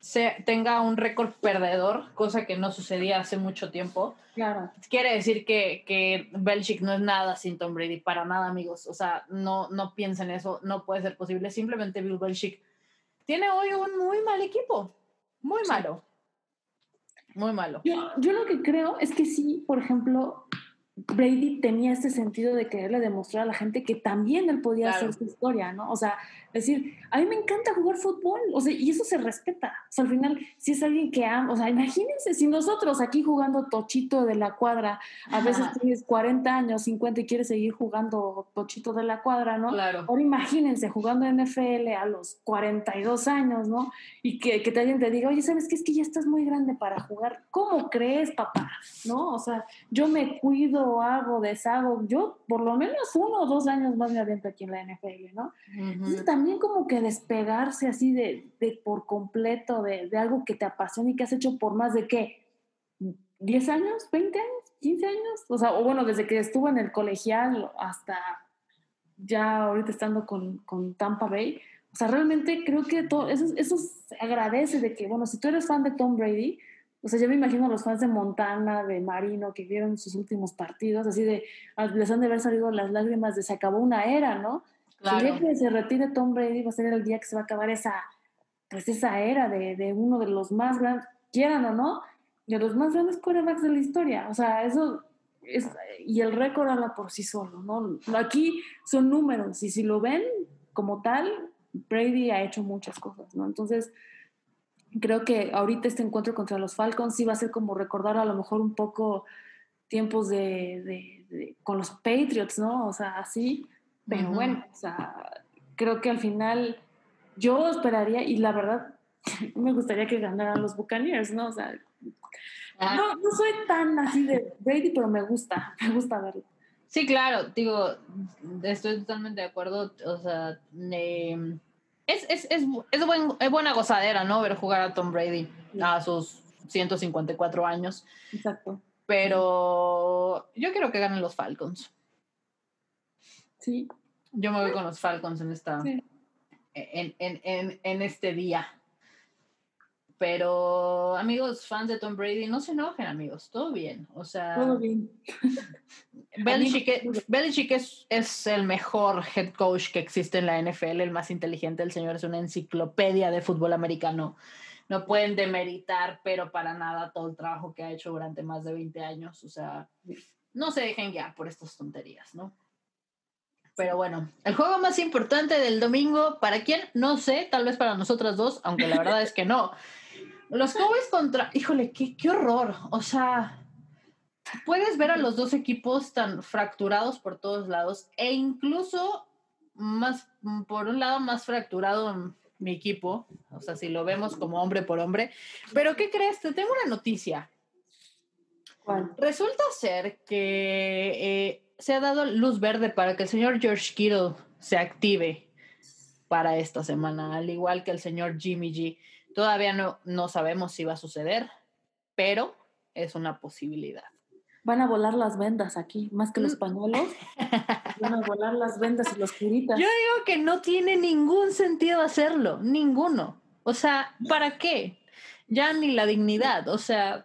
se, tenga un récord perdedor, cosa que no sucedía hace mucho tiempo, Claro. quiere decir que, que Belichick no es nada sin Tom Brady, para nada, amigos. O sea, no, no piensen eso, no puede ser posible. Simplemente Bill Belichick tiene hoy un muy mal equipo, muy Sí. malo. Muy malo. Yo, yo lo que creo es que sí, por ejemplo, Brady tenía este sentido de quererle demostrar a la gente que también él podía Claro. hacer su historia, ¿no? O sea, decir, a mí me encanta jugar fútbol, o sea, y eso se respeta. O sea, al final, si es alguien que ama, o sea, imagínense si nosotros aquí jugando tochito de la cuadra, a veces Ajá. tienes 40 años, 50 y quieres seguir jugando tochito de la cuadra, ¿no? Claro. Ahora imagínense jugando NFL a los 42 años, ¿no? Y que, que te alguien te diga, oye, ¿sabes qué? Es que ya estás muy grande para jugar. ¿Cómo crees, papá? ¿No? O sea, yo me cuido, hago, deshago. Yo por lo menos uno o dos años más me aviento aquí en la NFL, ¿no? Entonces Ujú. también como que despegarse así de, de por completo de, de algo que te apasiona y que has hecho por más de qué, 10 años, 20 años, 15 años, o sea, o bueno, desde que estuvo en el colegial hasta ya ahorita estando con, con Tampa Bay, o sea, realmente creo que todo eso, eso se agradece de que, bueno, si tú eres fan de Tom Brady, o sea, yo me imagino a los fans de Montana, de Marino, que vieron sus últimos partidos, así de, ah, les han de haber salido las lágrimas de se acabó una era, ¿no? El Claro. día que se retire Tom Brady va a ser el día que se va a acabar esa, pues esa era de, de uno de los más grandes, quieran o no, de los más grandes quarterbacks de la historia. O sea, eso es, y el récord habla por sí solo, ¿no? Aquí son números y si lo ven como tal, Brady ha hecho muchas cosas, ¿no? Entonces, creo que ahorita este encuentro contra los Falcons sí va a ser como recordar a lo mejor un poco tiempos de, de- de- con los Patriots, ¿no? O sea, así. Pero bueno, o sea, creo que al final yo esperaría, y la verdad, me gustaría que ganaran los Buccaneers, ¿no? O sea, Ah, no, no soy tan así de Brady, pero me gusta, me gusta verlo. Sí, claro, digo, estoy totalmente de acuerdo. O sea, eh, es, es, es, es, buen- es buena gozadera, ¿no? Ver jugar a Tom Brady a sus 154 años. Exacto. Pero yo quiero que ganen los Falcons. Sí, Yo me voy con los Falcons en esta. sí. En, en, en, en este día. Pero, amigos, fans de Tom Brady, no se enojen, amigos. Todo bien. O sea, Todo bien. Belichick, es- Belichick es, es el mejor head coach que existe en la NFL, el más inteligente. El señor es una enciclopedia de fútbol americano. no pueden demeritar, pero para nada todo el trabajo que ha hecho durante más de 20 años. O sea, no se dejen ya por estas tonterías, ¿no? Pero bueno, el juego más importante del domingo, ¿para quién? No sé, tal vez para nosotras dos, aunque la verdad es que no. Los Cowboys contra, híjole, qué, qué horror. O sea, puedes ver a los dos equipos tan fracturados por todos lados e incluso más, por un lado, más fracturado mi equipo, o sea, si lo vemos como hombre por hombre. Pero, ¿qué crees? Te tengo una noticia. Resulta ser que eh, se ha dado luz verde para que el señor George Kittle se active para esta semana, al igual que el señor Jimmy G. Todavía no, no sabemos si va a suceder, pero es una posibilidad. Van a volar las vendas aquí, más que los mm. pañuelos. Van a volar las vendas y los curitas. Yo digo que no tiene ningún sentido hacerlo, ninguno. O sea, ¿para qué? Ya ni la dignidad, o sea,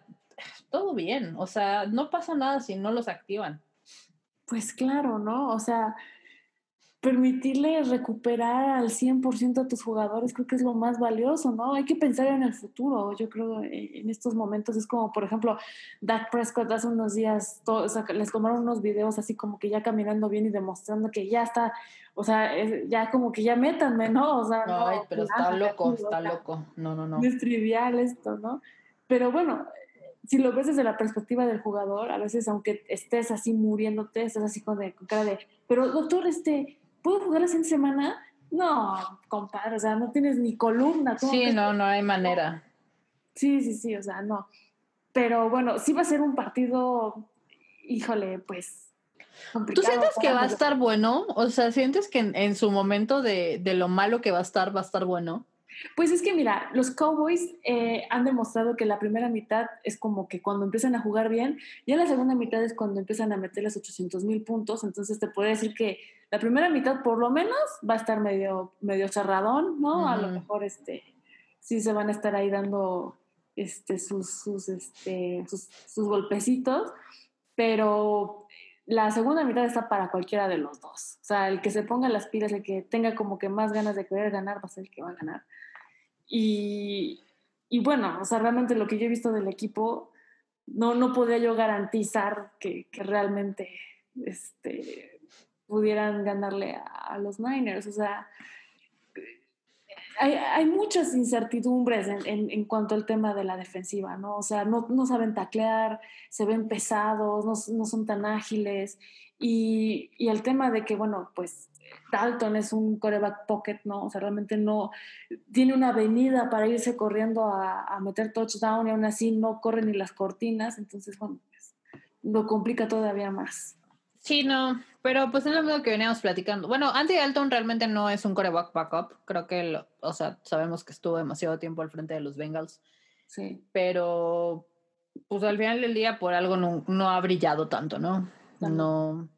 todo bien, o sea, no pasa nada si no los activan. Pues claro, ¿no? O sea, permitirle recuperar al 100% a tus jugadores creo que es lo más valioso, ¿no? Hay que pensar en el futuro, yo creo eh, en estos momentos es como, por ejemplo, Dak Prescott hace unos días, o sea, les tomaron unos videos así como que ya caminando bien y demostrando que ya está, o sea, ya como que ya métanme, ¿no? O sea, no, pero está loco, está loco, no, no, no. Es trivial esto, ¿no? Pero bueno, si lo ves desde la perspectiva del jugador, a veces aunque estés así muriéndote, estás así con, de, cara de, pero doctor, este, ¿puedo jugar la siguiente semana? No, compadre, o sea, no tienes ni columna. Sí, no, no hay manera. Sí, sí, sí, o sea, no. Pero bueno, sí va a ser un partido, híjole, pues ¿Tú sientes que va a estar bueno? O sea, ¿sientes que en, su momento de, de, lo malo que va a estar, va a estar bueno? Pues es que mira, los Cowboys eh, han demostrado que la primera mitad es como que cuando empiezan a jugar bien, y la segunda mitad es cuando empiezan a meter los 800 mil puntos, entonces te puedo decir que la primera mitad por lo menos va a estar medio, medio cerradón, ¿no? A lo mejor este, sí se van a estar ahí dando este, sus, sus, este, sus, sus golpecitos, pero la segunda mitad está para cualquiera de los dos. O sea, el que se ponga las pilas, el que tenga como que más ganas de querer ganar, va a ser el que va a ganar. Y, y bueno, o sea, realmente lo que yo he visto del equipo, no, no podía yo garantizar que, que realmente este, pudieran ganarle a, los Niners. O sea, hay, hay muchas incertidumbres en, en, en, cuanto al tema de la defensiva, ¿no? O sea, no, no saben taclear, se ven pesados, no, no son tan ágiles. Y, y el tema de que, bueno, pues Dalton es un coreback pocket, ¿no? O sea, realmente no tiene una avenida para irse corriendo a, a meter touchdown y aún así no corre ni las cortinas, entonces, bueno, pues, lo complica todavía más. Sí, no, pero pues es lo mismo que veníamos platicando. Bueno, Andy Dalton realmente no es un coreback backup, creo que, lo, o sea, sabemos que estuvo demasiado tiempo al frente de los Bengals. Sí. Pero, pues al final del día por algo no, no ha brillado tanto, ¿no? No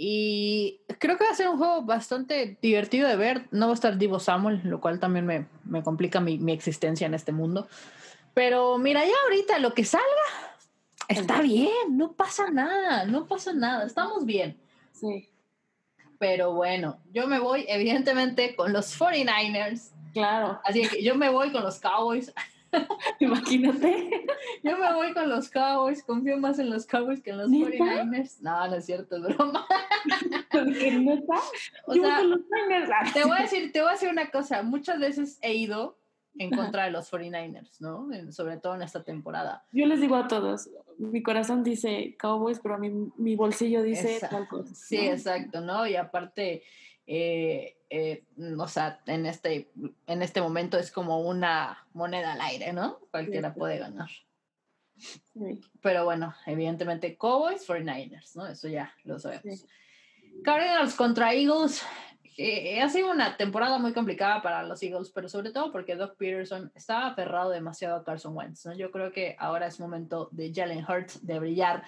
y creo que va a ser un juego bastante divertido de ver. No va a estar Divo Samuel, lo cual también me, me complica mi, mi, existencia en este mundo. Pero mira, ya ahorita lo que salga está bien, no pasa nada, no pasa nada, estamos bien. Sí. Pero bueno, yo me voy evidentemente con los 49ers. Claro. Así que yo me voy con los Cowboys. Imagínate. Yo me voy con los Cowboys, confío más en los Cowboys que en los 49ers. No, no es cierto, es broma. o sea, te voy a decir, te voy a decir una cosa, muchas veces he ido en contra de los 49ers, ¿no? Sobre todo en esta temporada. Yo les digo a todos, mi corazón dice Cowboys, pero a mi, mi bolsillo dice Sí, exacto, ¿no? Y aparte, eh, eh, o sea, en este, en este momento es como una moneda al aire, ¿no? Cualquiera puede ganar. Pero bueno, evidentemente Cowboys, 49ers, ¿no? Eso ya lo sabemos. Cardinals contra Eagles. Eh, ha sido una temporada muy complicada para los Eagles, pero sobre todo porque Doug Peterson estaba aferrado demasiado a Carson Wentz, ¿no? Yo creo que ahora es momento de Jalen Hurts de brillar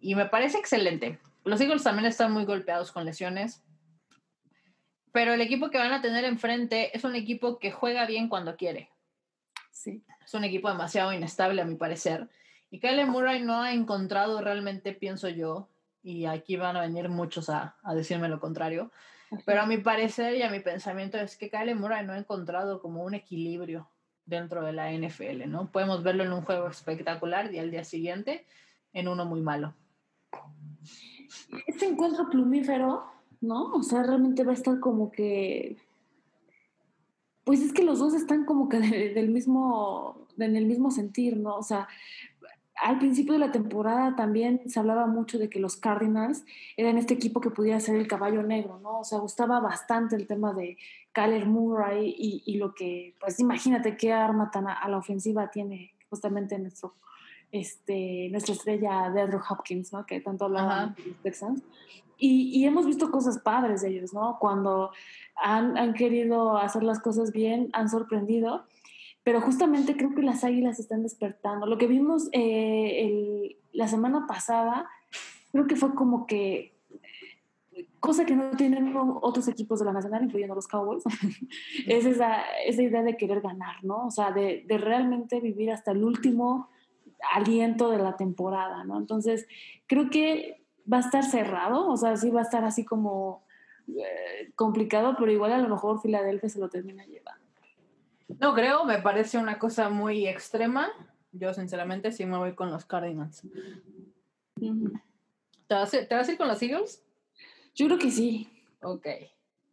y me parece excelente. Los Eagles también están muy golpeados con lesiones pero el equipo que van a tener enfrente es un equipo que juega bien cuando quiere. Sí. Es un equipo demasiado inestable, a mi parecer. Y Kyle Murray no ha encontrado realmente, pienso yo, y aquí van a venir muchos a, a decirme lo contrario, pero a mi parecer y a mi pensamiento es que Kyle Murray no ha encontrado como un equilibrio dentro de la NFL, ¿no? Podemos verlo en un juego espectacular y al día siguiente en uno muy malo. Este encuentro plumífero, ¿no? O sea, realmente va a estar como que pues es que los dos están como que del mismo, en el mismo sentir, ¿no? O sea, al principio de la temporada también se hablaba mucho de que los Cardinals eran este equipo que pudiera ser el caballo negro, ¿no? O sea, gustaba bastante el tema de Kyler Murray y, y lo que, pues imagínate qué arma tan a, la ofensiva tiene justamente nuestro, este, nuestra estrella de Andrew Hopkins, ¿no? Que tanto hablaba de los Texans. Y, y, hemos visto cosas padres de ellos, ¿no? Cuando han, han querido hacer las cosas bien, han sorprendido pero justamente creo que las águilas están despertando. Lo que vimos eh, el, la semana pasada, creo que fue como que cosa que no tienen otros equipos de la Nacional, incluyendo los Cowboys, es esa, esa, idea de querer ganar, ¿no? O sea, de, de, realmente vivir hasta el último aliento de la temporada, ¿no? Entonces, creo que va a estar cerrado, o sea, sí va a estar así como eh, complicado, pero igual a lo mejor Filadelfia se lo termina llevando. No creo, me parece una cosa muy extrema. Yo sinceramente sí me voy con los Cardinals. ¿Te, vas a, ir con los Eagles? Yo creo que sí. Ok.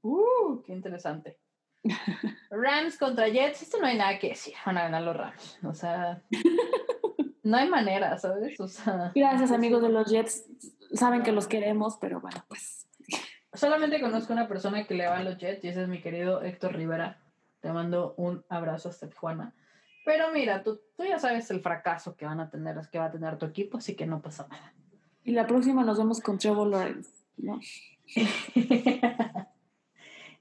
Uh, qué interesante. Rams contra Jets, esto no hay nada que decir. Van a ganar los Rams. O sea, no hay manera, ¿sabes? O sea, Gracias, amigos de los Jets. Saben que los queremos, pero bueno, pues. Solamente conozco una persona que le va a los Jets y ese es mi querido Héctor Rivera. Te mando un abrazo hasta Tijuana. Pero mira, tú, tú ya sabes el fracaso que van a tener, que va a tener tu equipo, así que no pasa nada. Y la próxima nos vemos con Trevor Lawrence, ¿no?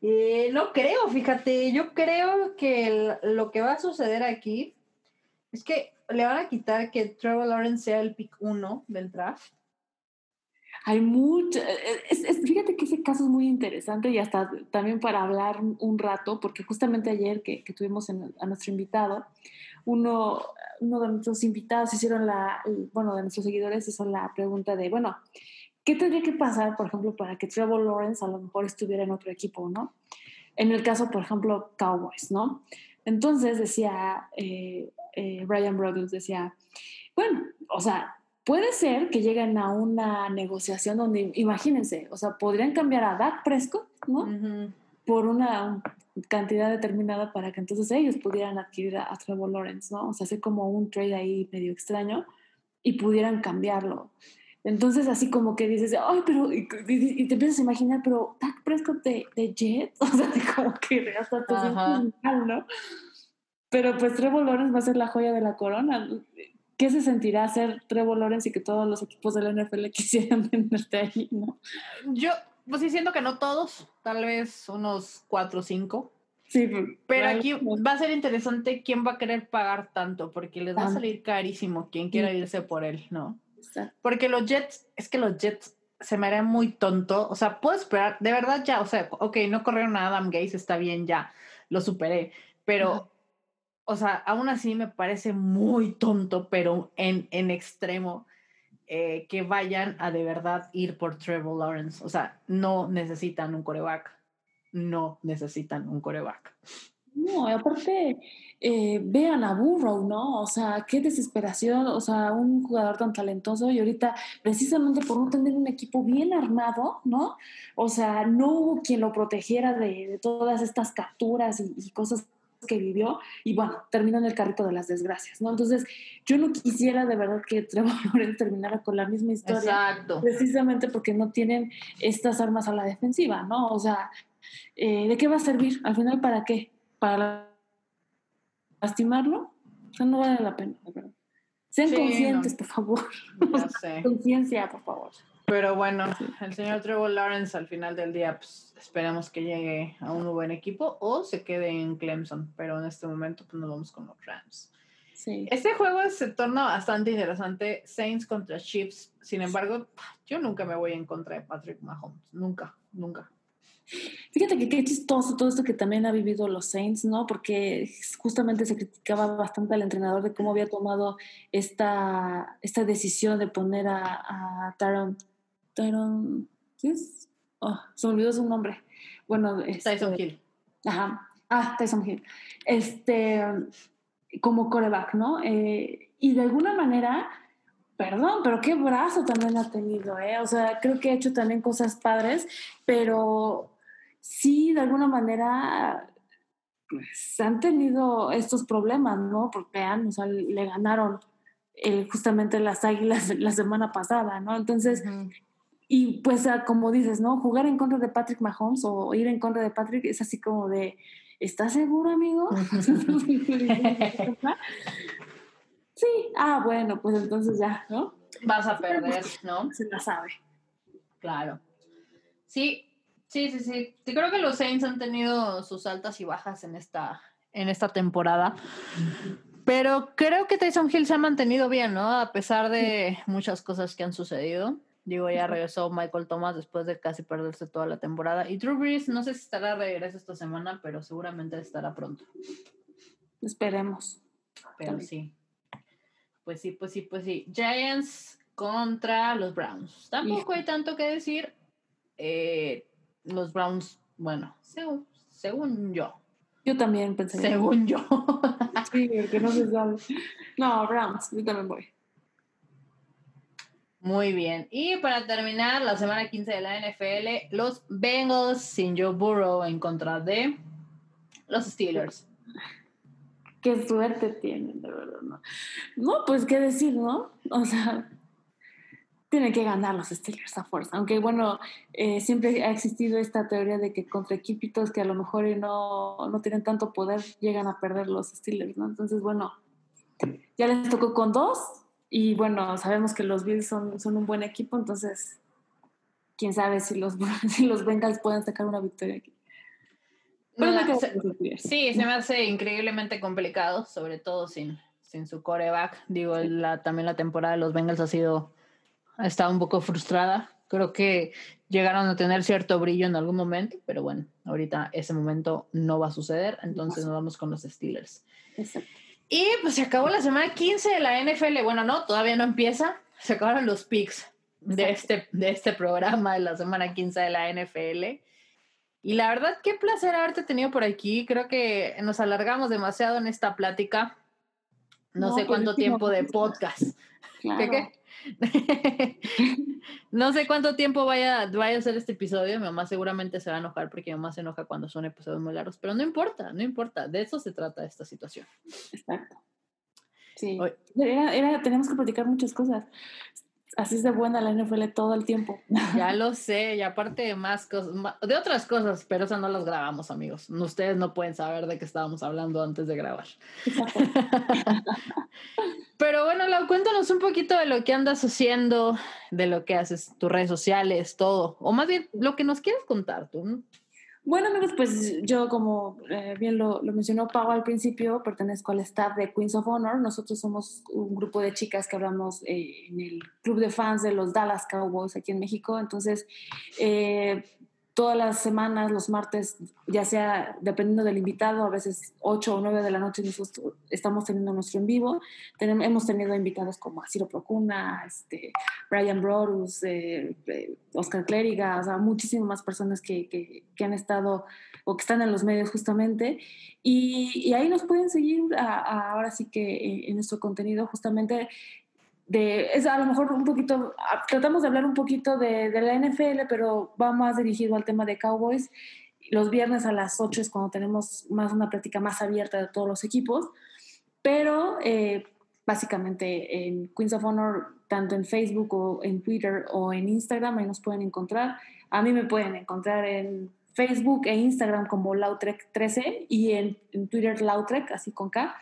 Eh, no creo, fíjate, yo creo que lo que va a suceder aquí es que le van a quitar que Trevor Lawrence sea el pick uno del draft hay mucho, eh, fíjate que ese caso es muy interesante y hasta también para hablar un rato, porque justamente ayer que, tuvimos a nuestro invitado, uno, uno de nuestros invitados hicieron la, bueno, de nuestros seguidores hizo la pregunta de, bueno, ¿qué tendría que pasar, por ejemplo, para que Trevor Lawrence a lo mejor estuviera en otro equipo, ¿no? En el caso, por ejemplo, Cowboys, ¿no? Entonces decía eh, eh, Brian Brothers, decía, bueno, o sea, Puede ser que lleguen a una negociación donde, imagínense, o sea, podrían cambiar a Dak Prescott, ¿no? Por una cantidad determinada para que entonces ellos pudieran adquirir a, Trevor Lawrence, ¿no? O sea, hacer como un trade ahí medio extraño y pudieran cambiarlo. Entonces, así como que dices, ay, pero, y, te empiezas a imaginar, pero Dak Prescott de, de Jets, o sea, como que hasta te mal, ¿no? Pero pues Trevor Lawrence va a ser la joya de la corona. ¿Qué se sentirá ser Trevor Lawrence y que todos los equipos de la NFL quisieran venderte ahí, no? Yo, pues sí siento que no todos, tal vez unos cuatro o cinco. Sí, pero aquí va a ser interesante quién va a querer pagar tanto, porque les va a salir carísimo quien quiera irse por él, ¿no? Porque los Jets, es que los Jets se me harían muy tonto, o sea, puedo esperar, de verdad ya, o sea, ok, no corrieron a Adam Gates, está bien, ya, lo superé, pero o sea, aún así me parece muy tonto, pero en, en extremo, eh, que vayan a de verdad ir por Trevor Lawrence. O sea, no necesitan un coreback. No necesitan un coreback. No, aparte, eh, vean a Burrow, ¿no? O sea, qué desesperación, o sea, un jugador tan talentoso y ahorita precisamente por no tener un equipo bien armado, ¿no? O sea, no hubo quien lo protegiera de, todas estas capturas y, y cosas que vivió y bueno, terminó en el carrito de las desgracias, ¿no? Entonces, yo no quisiera de verdad que Trevor Lawrence terminara con la misma historia. Exacto. Precisamente porque no tienen estas armas a la defensiva, ¿no? O sea, eh, ¿de qué va a servir? Al final, ¿para qué? ¿Para lastimarlo? O sea, no vale la pena, ¿verdad? Sean conscientes, por favor. Conciencia, por favor. Pero bueno, el señor Trevor Lawrence al final del día, pues esperemos que llegue a un buen equipo o se quede en Clemson, pero en este momento pues nos vamos con los Rams. Sí. Este juego se torna bastante interesante, Saints contra Chiefs, sin embargo, yo nunca me voy en contra de Patrick Mahomes, nunca, nunca. Fíjate que qué chistoso todo esto que también ha vivido los Saints, ¿no? Porque justamente se criticaba bastante al entrenador de cómo había tomado esta, esta decisión de poner a, a Taron Tyron, ¿qué es? Oh, se olvidó su nombre. Bueno, este, Tyson Hill. Ajá. Ah, Tyson Hill. Este, como coreback, ¿no? Eh, y de alguna manera, perdón, pero qué brazo también ha tenido, ¿eh? O sea, creo que ha hecho también cosas padres, pero sí, de alguna manera, pues han tenido estos problemas, ¿no? Porque o sea, le ganaron el, justamente las águilas la semana pasada, ¿no? Entonces, y pues como dices, ¿no? Jugar en contra de Patrick Mahomes o ir en contra de Patrick es así como de, ¿estás seguro, amigo? sí, ah, bueno, pues entonces ya, ¿no? Vas a perder, ¿no? Se la sabe. Claro. Sí, sí, sí, sí. Yo creo que los Saints han tenido sus altas y bajas en esta, en esta temporada. Pero creo que Tyson Hill se ha mantenido bien, ¿no? A pesar de muchas cosas que han sucedido. Digo, ya regresó Michael Thomas después de casi perderse toda la temporada. Y Drew Brees, no sé si estará de regreso esta semana, pero seguramente estará pronto. Esperemos. Pero sí. Pues sí, pues sí, pues sí. Giants contra los Browns. Tampoco hay tanto que decir. Eh, los Browns, bueno, según, según yo. Yo también pensé. Según yo. Sí, que no se sabe. No, Browns, yo también voy. Muy bien. Y para terminar, la semana 15 de la NFL, los Bengals sin Joe Burrow en contra de los Steelers. Qué suerte tienen, de verdad. No, no pues qué decir, ¿no? O sea, tienen que ganar los Steelers a fuerza. Aunque bueno, eh, siempre ha existido esta teoría de que contra equipitos que a lo mejor no, no tienen tanto poder llegan a perder los Steelers, ¿no? Entonces, bueno, ya les tocó con dos y bueno, sabemos que los Bills son, son un buen equipo, entonces quién sabe si los, si los Bengals pueden sacar una victoria aquí. sí, se me hace increíblemente complicado, sobre todo sin, sin su coreback. Digo, la, también la temporada de los Bengals ha sido, ha estado un poco frustrada. Creo que llegaron a tener cierto brillo en algún momento, pero bueno, ahorita ese momento no va a suceder, entonces nos vamos con los Steelers. Exacto. Y pues se acabó la semana 15 de la NFL. Bueno, no, todavía no empieza. Se acabaron los picks de este, de este programa de la semana 15 de la NFL. Y la verdad, qué placer haberte tenido por aquí. Creo que nos alargamos demasiado en esta plática. No, sé cuánto tiempo de podcast. ¿Qué, qué? no sé cuánto tiempo vaya, vaya a ser este episodio. Mi mamá seguramente se va a enojar porque mi mamá se enoja cuando son episodios muy largos, pero no importa, no importa. De eso se trata esta situación. Exacto. Sí. Era, tenemos que platicar muchas cosas así es de buena la NFL todo el tiempo. Ya lo sé, y aparte de más cosas, de otras cosas, pero esas no las grabamos, amigos. Ustedes no pueden saber de qué estábamos hablando antes de grabar. pero bueno, Lau, cuéntanos un poquito de lo que andas haciendo, de lo que haces, tus redes sociales, todo, o más bien lo que nos quieres contar tú. Bueno, amigos, pues yo, como eh, bien lo, mencionó Pau al principio, pertenezco al staff de Queens of Honor. Nosotros somos un grupo de chicas que hablamos eh, en el club de fans de los Dallas Cowboys aquí en México. Entonces, eh, todas las semanas, los martes, ya sea dependiendo del invitado, a veces 8 o 9 de la noche estamos teniendo nuestro en vivo. Tenemos, hemos tenido invitados como Ciro Procuna, este, Brian Brodus, eh, eh, Oscar Clériga, o sea, muchísimas personas que, que, han estado o que están en los medios justamente. Y, ahí nos pueden seguir ahora sí que en nuestro contenido justamente de, es a lo mejor un poquito, tratamos de hablar un poquito de, de, la NFL, pero va más dirigido al tema de Cowboys. Los viernes a las 8 es cuando tenemos más una práctica más abierta de todos los equipos, pero eh, básicamente en Queens of Honor, tanto en Facebook o en Twitter o en Instagram, ahí nos pueden encontrar. A mí me pueden encontrar en Facebook e Instagram como Lautrec13 y en, en Twitter Lautrec, así con K.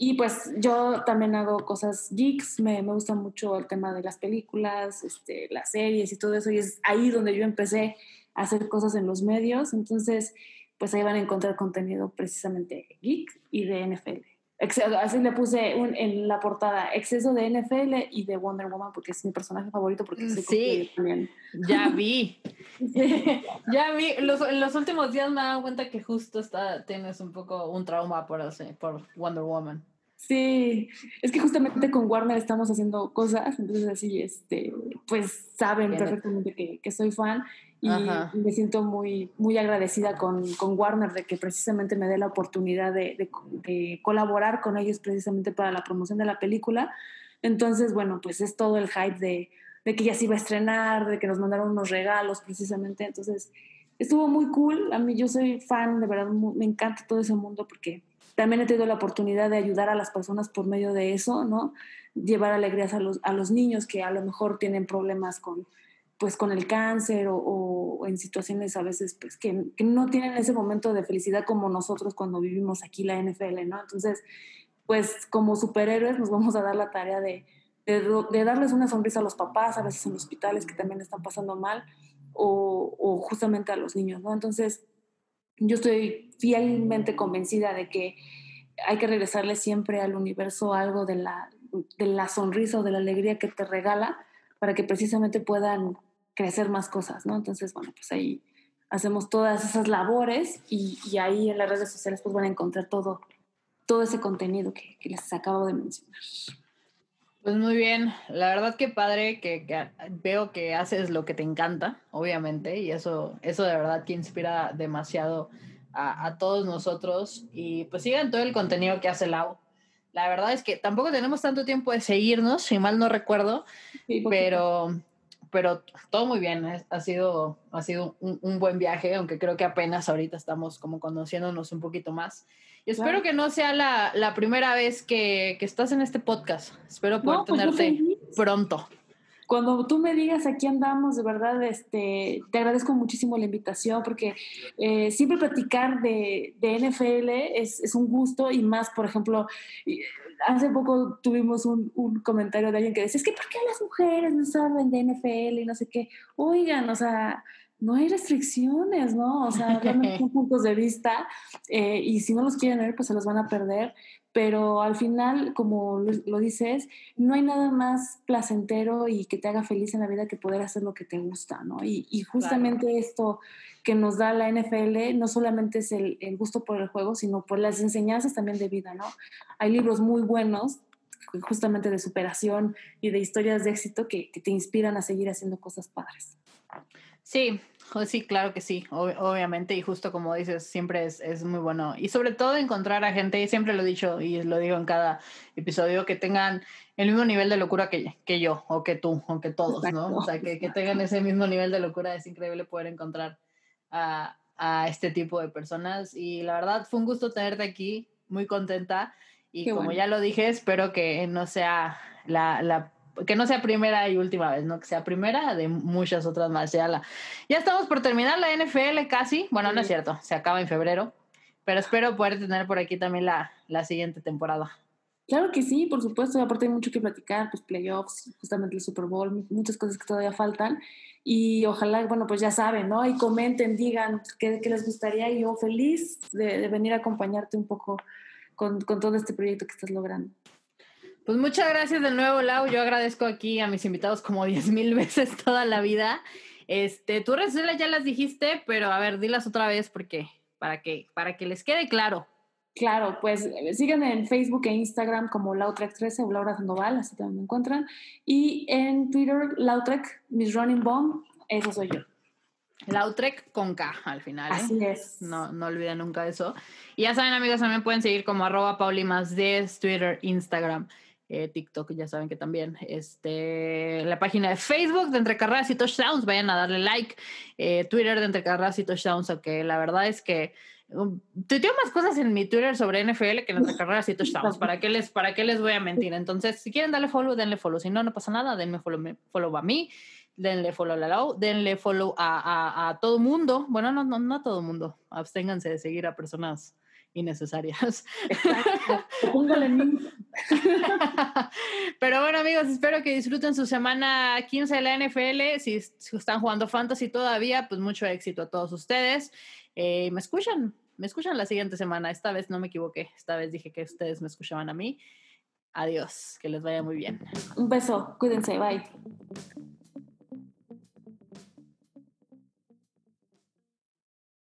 Y pues yo también hago cosas geeks, me, me gusta mucho el tema de las películas, este, las series y todo eso, y es ahí donde yo empecé a hacer cosas en los medios, entonces pues ahí van a encontrar contenido precisamente geek y de NFL. Así le puse un, en la portada exceso de NFL y de Wonder Woman porque es mi personaje favorito porque sí, también. ya vi. ya vi. Los, en los últimos días me he dado cuenta que justo está, tienes un poco un trauma por, por Wonder Woman. Sí, es que justamente con Warner estamos haciendo cosas, entonces así, este, pues saben perfectamente que, que, soy fan y me siento muy, muy agradecida con, con, Warner de que precisamente me dé la oportunidad de, de, colaborar con ellos precisamente para la promoción de la película. Entonces, bueno, pues es todo el hype de, de que ya se iba a estrenar, de que nos mandaron unos regalos precisamente. Entonces, estuvo muy cool. A mí yo soy fan, de verdad, me encanta todo ese mundo porque también he tenido la oportunidad de ayudar a las personas por medio de eso, ¿no? Llevar alegrías a los, a los niños que a lo mejor tienen problemas con, pues con el cáncer o, en situaciones a veces pues que, no tienen ese momento de felicidad como nosotros cuando vivimos aquí la NFL, ¿no? Entonces, pues como superhéroes nos vamos a dar la tarea de, de, darles una sonrisa a los papás, a veces en hospitales que también están pasando mal, o, o justamente a los niños, ¿no? Entonces, yo estoy fielmente convencida de que hay que regresarle siempre al universo algo de la, de la sonrisa o de la alegría que te regala para que precisamente puedan crecer más cosas, ¿no? Entonces, bueno, pues ahí hacemos todas esas labores y, y ahí en las redes sociales pues van a encontrar todo, todo ese contenido que, que les acabo de mencionar. Pues muy bien, la verdad que padre que, que, veo que haces lo que te encanta, obviamente, y eso, eso de verdad que inspira demasiado a, a todos nosotros. Y pues sigan todo el contenido que hace Lau. La verdad es que tampoco tenemos tanto tiempo de seguirnos, si mal no recuerdo, pero, pero todo muy bien, ha sido, ha sido un, buen viaje, aunque creo que apenas ahorita estamos como conociéndonos un poquito más. Y espero que no sea la, la primera vez que, que, estás en este podcast. Espero poder pues tenerte pronto. Cuando tú me digas aquí andamos, de verdad, este, te agradezco muchísimo la invitación porque eh, siempre platicar de, de NFL es, es, un gusto y más, por ejemplo, hace poco tuvimos un, un, comentario de alguien que decía, es que ¿por qué las mujeres no saben de NFL y no sé qué? Oigan, o sea, no hay restricciones, ¿no? O sea, realmente son puntos de vista eh, y si no los quieren ver, pues se los van a perder pero al final, como lo dices, no hay nada más placentero y que te haga feliz en la vida que poder hacer lo que te gusta, ¿no? Y, justamente esto que nos da la NFL no solamente es el, gusto por el juego, sino por las enseñanzas también de vida, ¿no? Hay libros muy buenos justamente de superación y de historias de éxito que, que te inspiran a seguir haciendo cosas padres. Sí, Sí, claro que sí, obviamente, y justo como dices, siempre es, es, muy bueno. Y sobre todo encontrar a gente, y siempre lo he dicho y lo digo en cada episodio, que tengan el mismo nivel de locura que, que yo, o que tú, o que todos, ¿no? O sea, que, que, tengan ese mismo nivel de locura. Es increíble poder encontrar a, a, este tipo de personas. Y la verdad, fue un gusto tenerte aquí, muy contenta. Y como ya lo dije, espero que no sea la, la que no sea primera y última vez, ¿no? Que sea primera de muchas otras más. Ya, la, ya estamos por terminar la NFL casi. Bueno, no es cierto, se acaba en febrero. Pero espero poder tener por aquí también la, la siguiente temporada. Claro que sí, por supuesto. Aparte hay mucho que platicar, pues playoffs, justamente el Super Bowl, muchas cosas que todavía faltan. Y ojalá, bueno, pues ya saben, ¿no? Y comenten, digan qué, qué les gustaría. Y yo feliz de, de venir a acompañarte un poco con, con todo este proyecto que estás logrando. Pues muchas gracias de nuevo, Lau. Yo agradezco aquí a mis invitados como diez mil veces toda la vida. Este, tú ya las dijiste, pero a ver, dilas otra vez porque para que, para que les quede claro. Claro, pues eh, síganme en Facebook e Instagram como Lautrec13 o Laura Sandoval, así también me encuentran. Y en Twitter, Lautrec, Miss Running Bomb, eso soy yo. Lautrec con K al final. ¿eh? Así es. No, no olviden nunca eso. Y ya saben, amigos, también pueden seguir como arroba Pauli más Twitter, Instagram. Eh, TikTok, ya saben que también. Este, la página de Facebook de Entre Carreras y Touchdowns, vayan a darle like. Eh, Twitter de Entre Carreras y Touchdowns, aunque la verdad es que um, tengo más cosas en mi Twitter sobre NFL que en Entre Carreras y Touchdowns. ¿Para qué, les, ¿Para qué les voy a mentir? Entonces, si quieren darle follow, denle follow. Si no, no pasa nada, denme follow, follow a mí. Denle follow a la denle follow a, a, a todo mundo. Bueno, no, no, no a todo mundo. Absténganse de seguir a personas innecesarias. Pero bueno, amigos, espero que disfruten su semana 15 de la NFL. Si, están jugando fantasy todavía, pues mucho éxito a todos ustedes. Eh, me escuchan, me escuchan la siguiente semana. Esta vez no me equivoqué. Esta vez dije que ustedes me escuchaban a mí. Adiós, que les vaya muy bien. Un beso, cuídense, bye.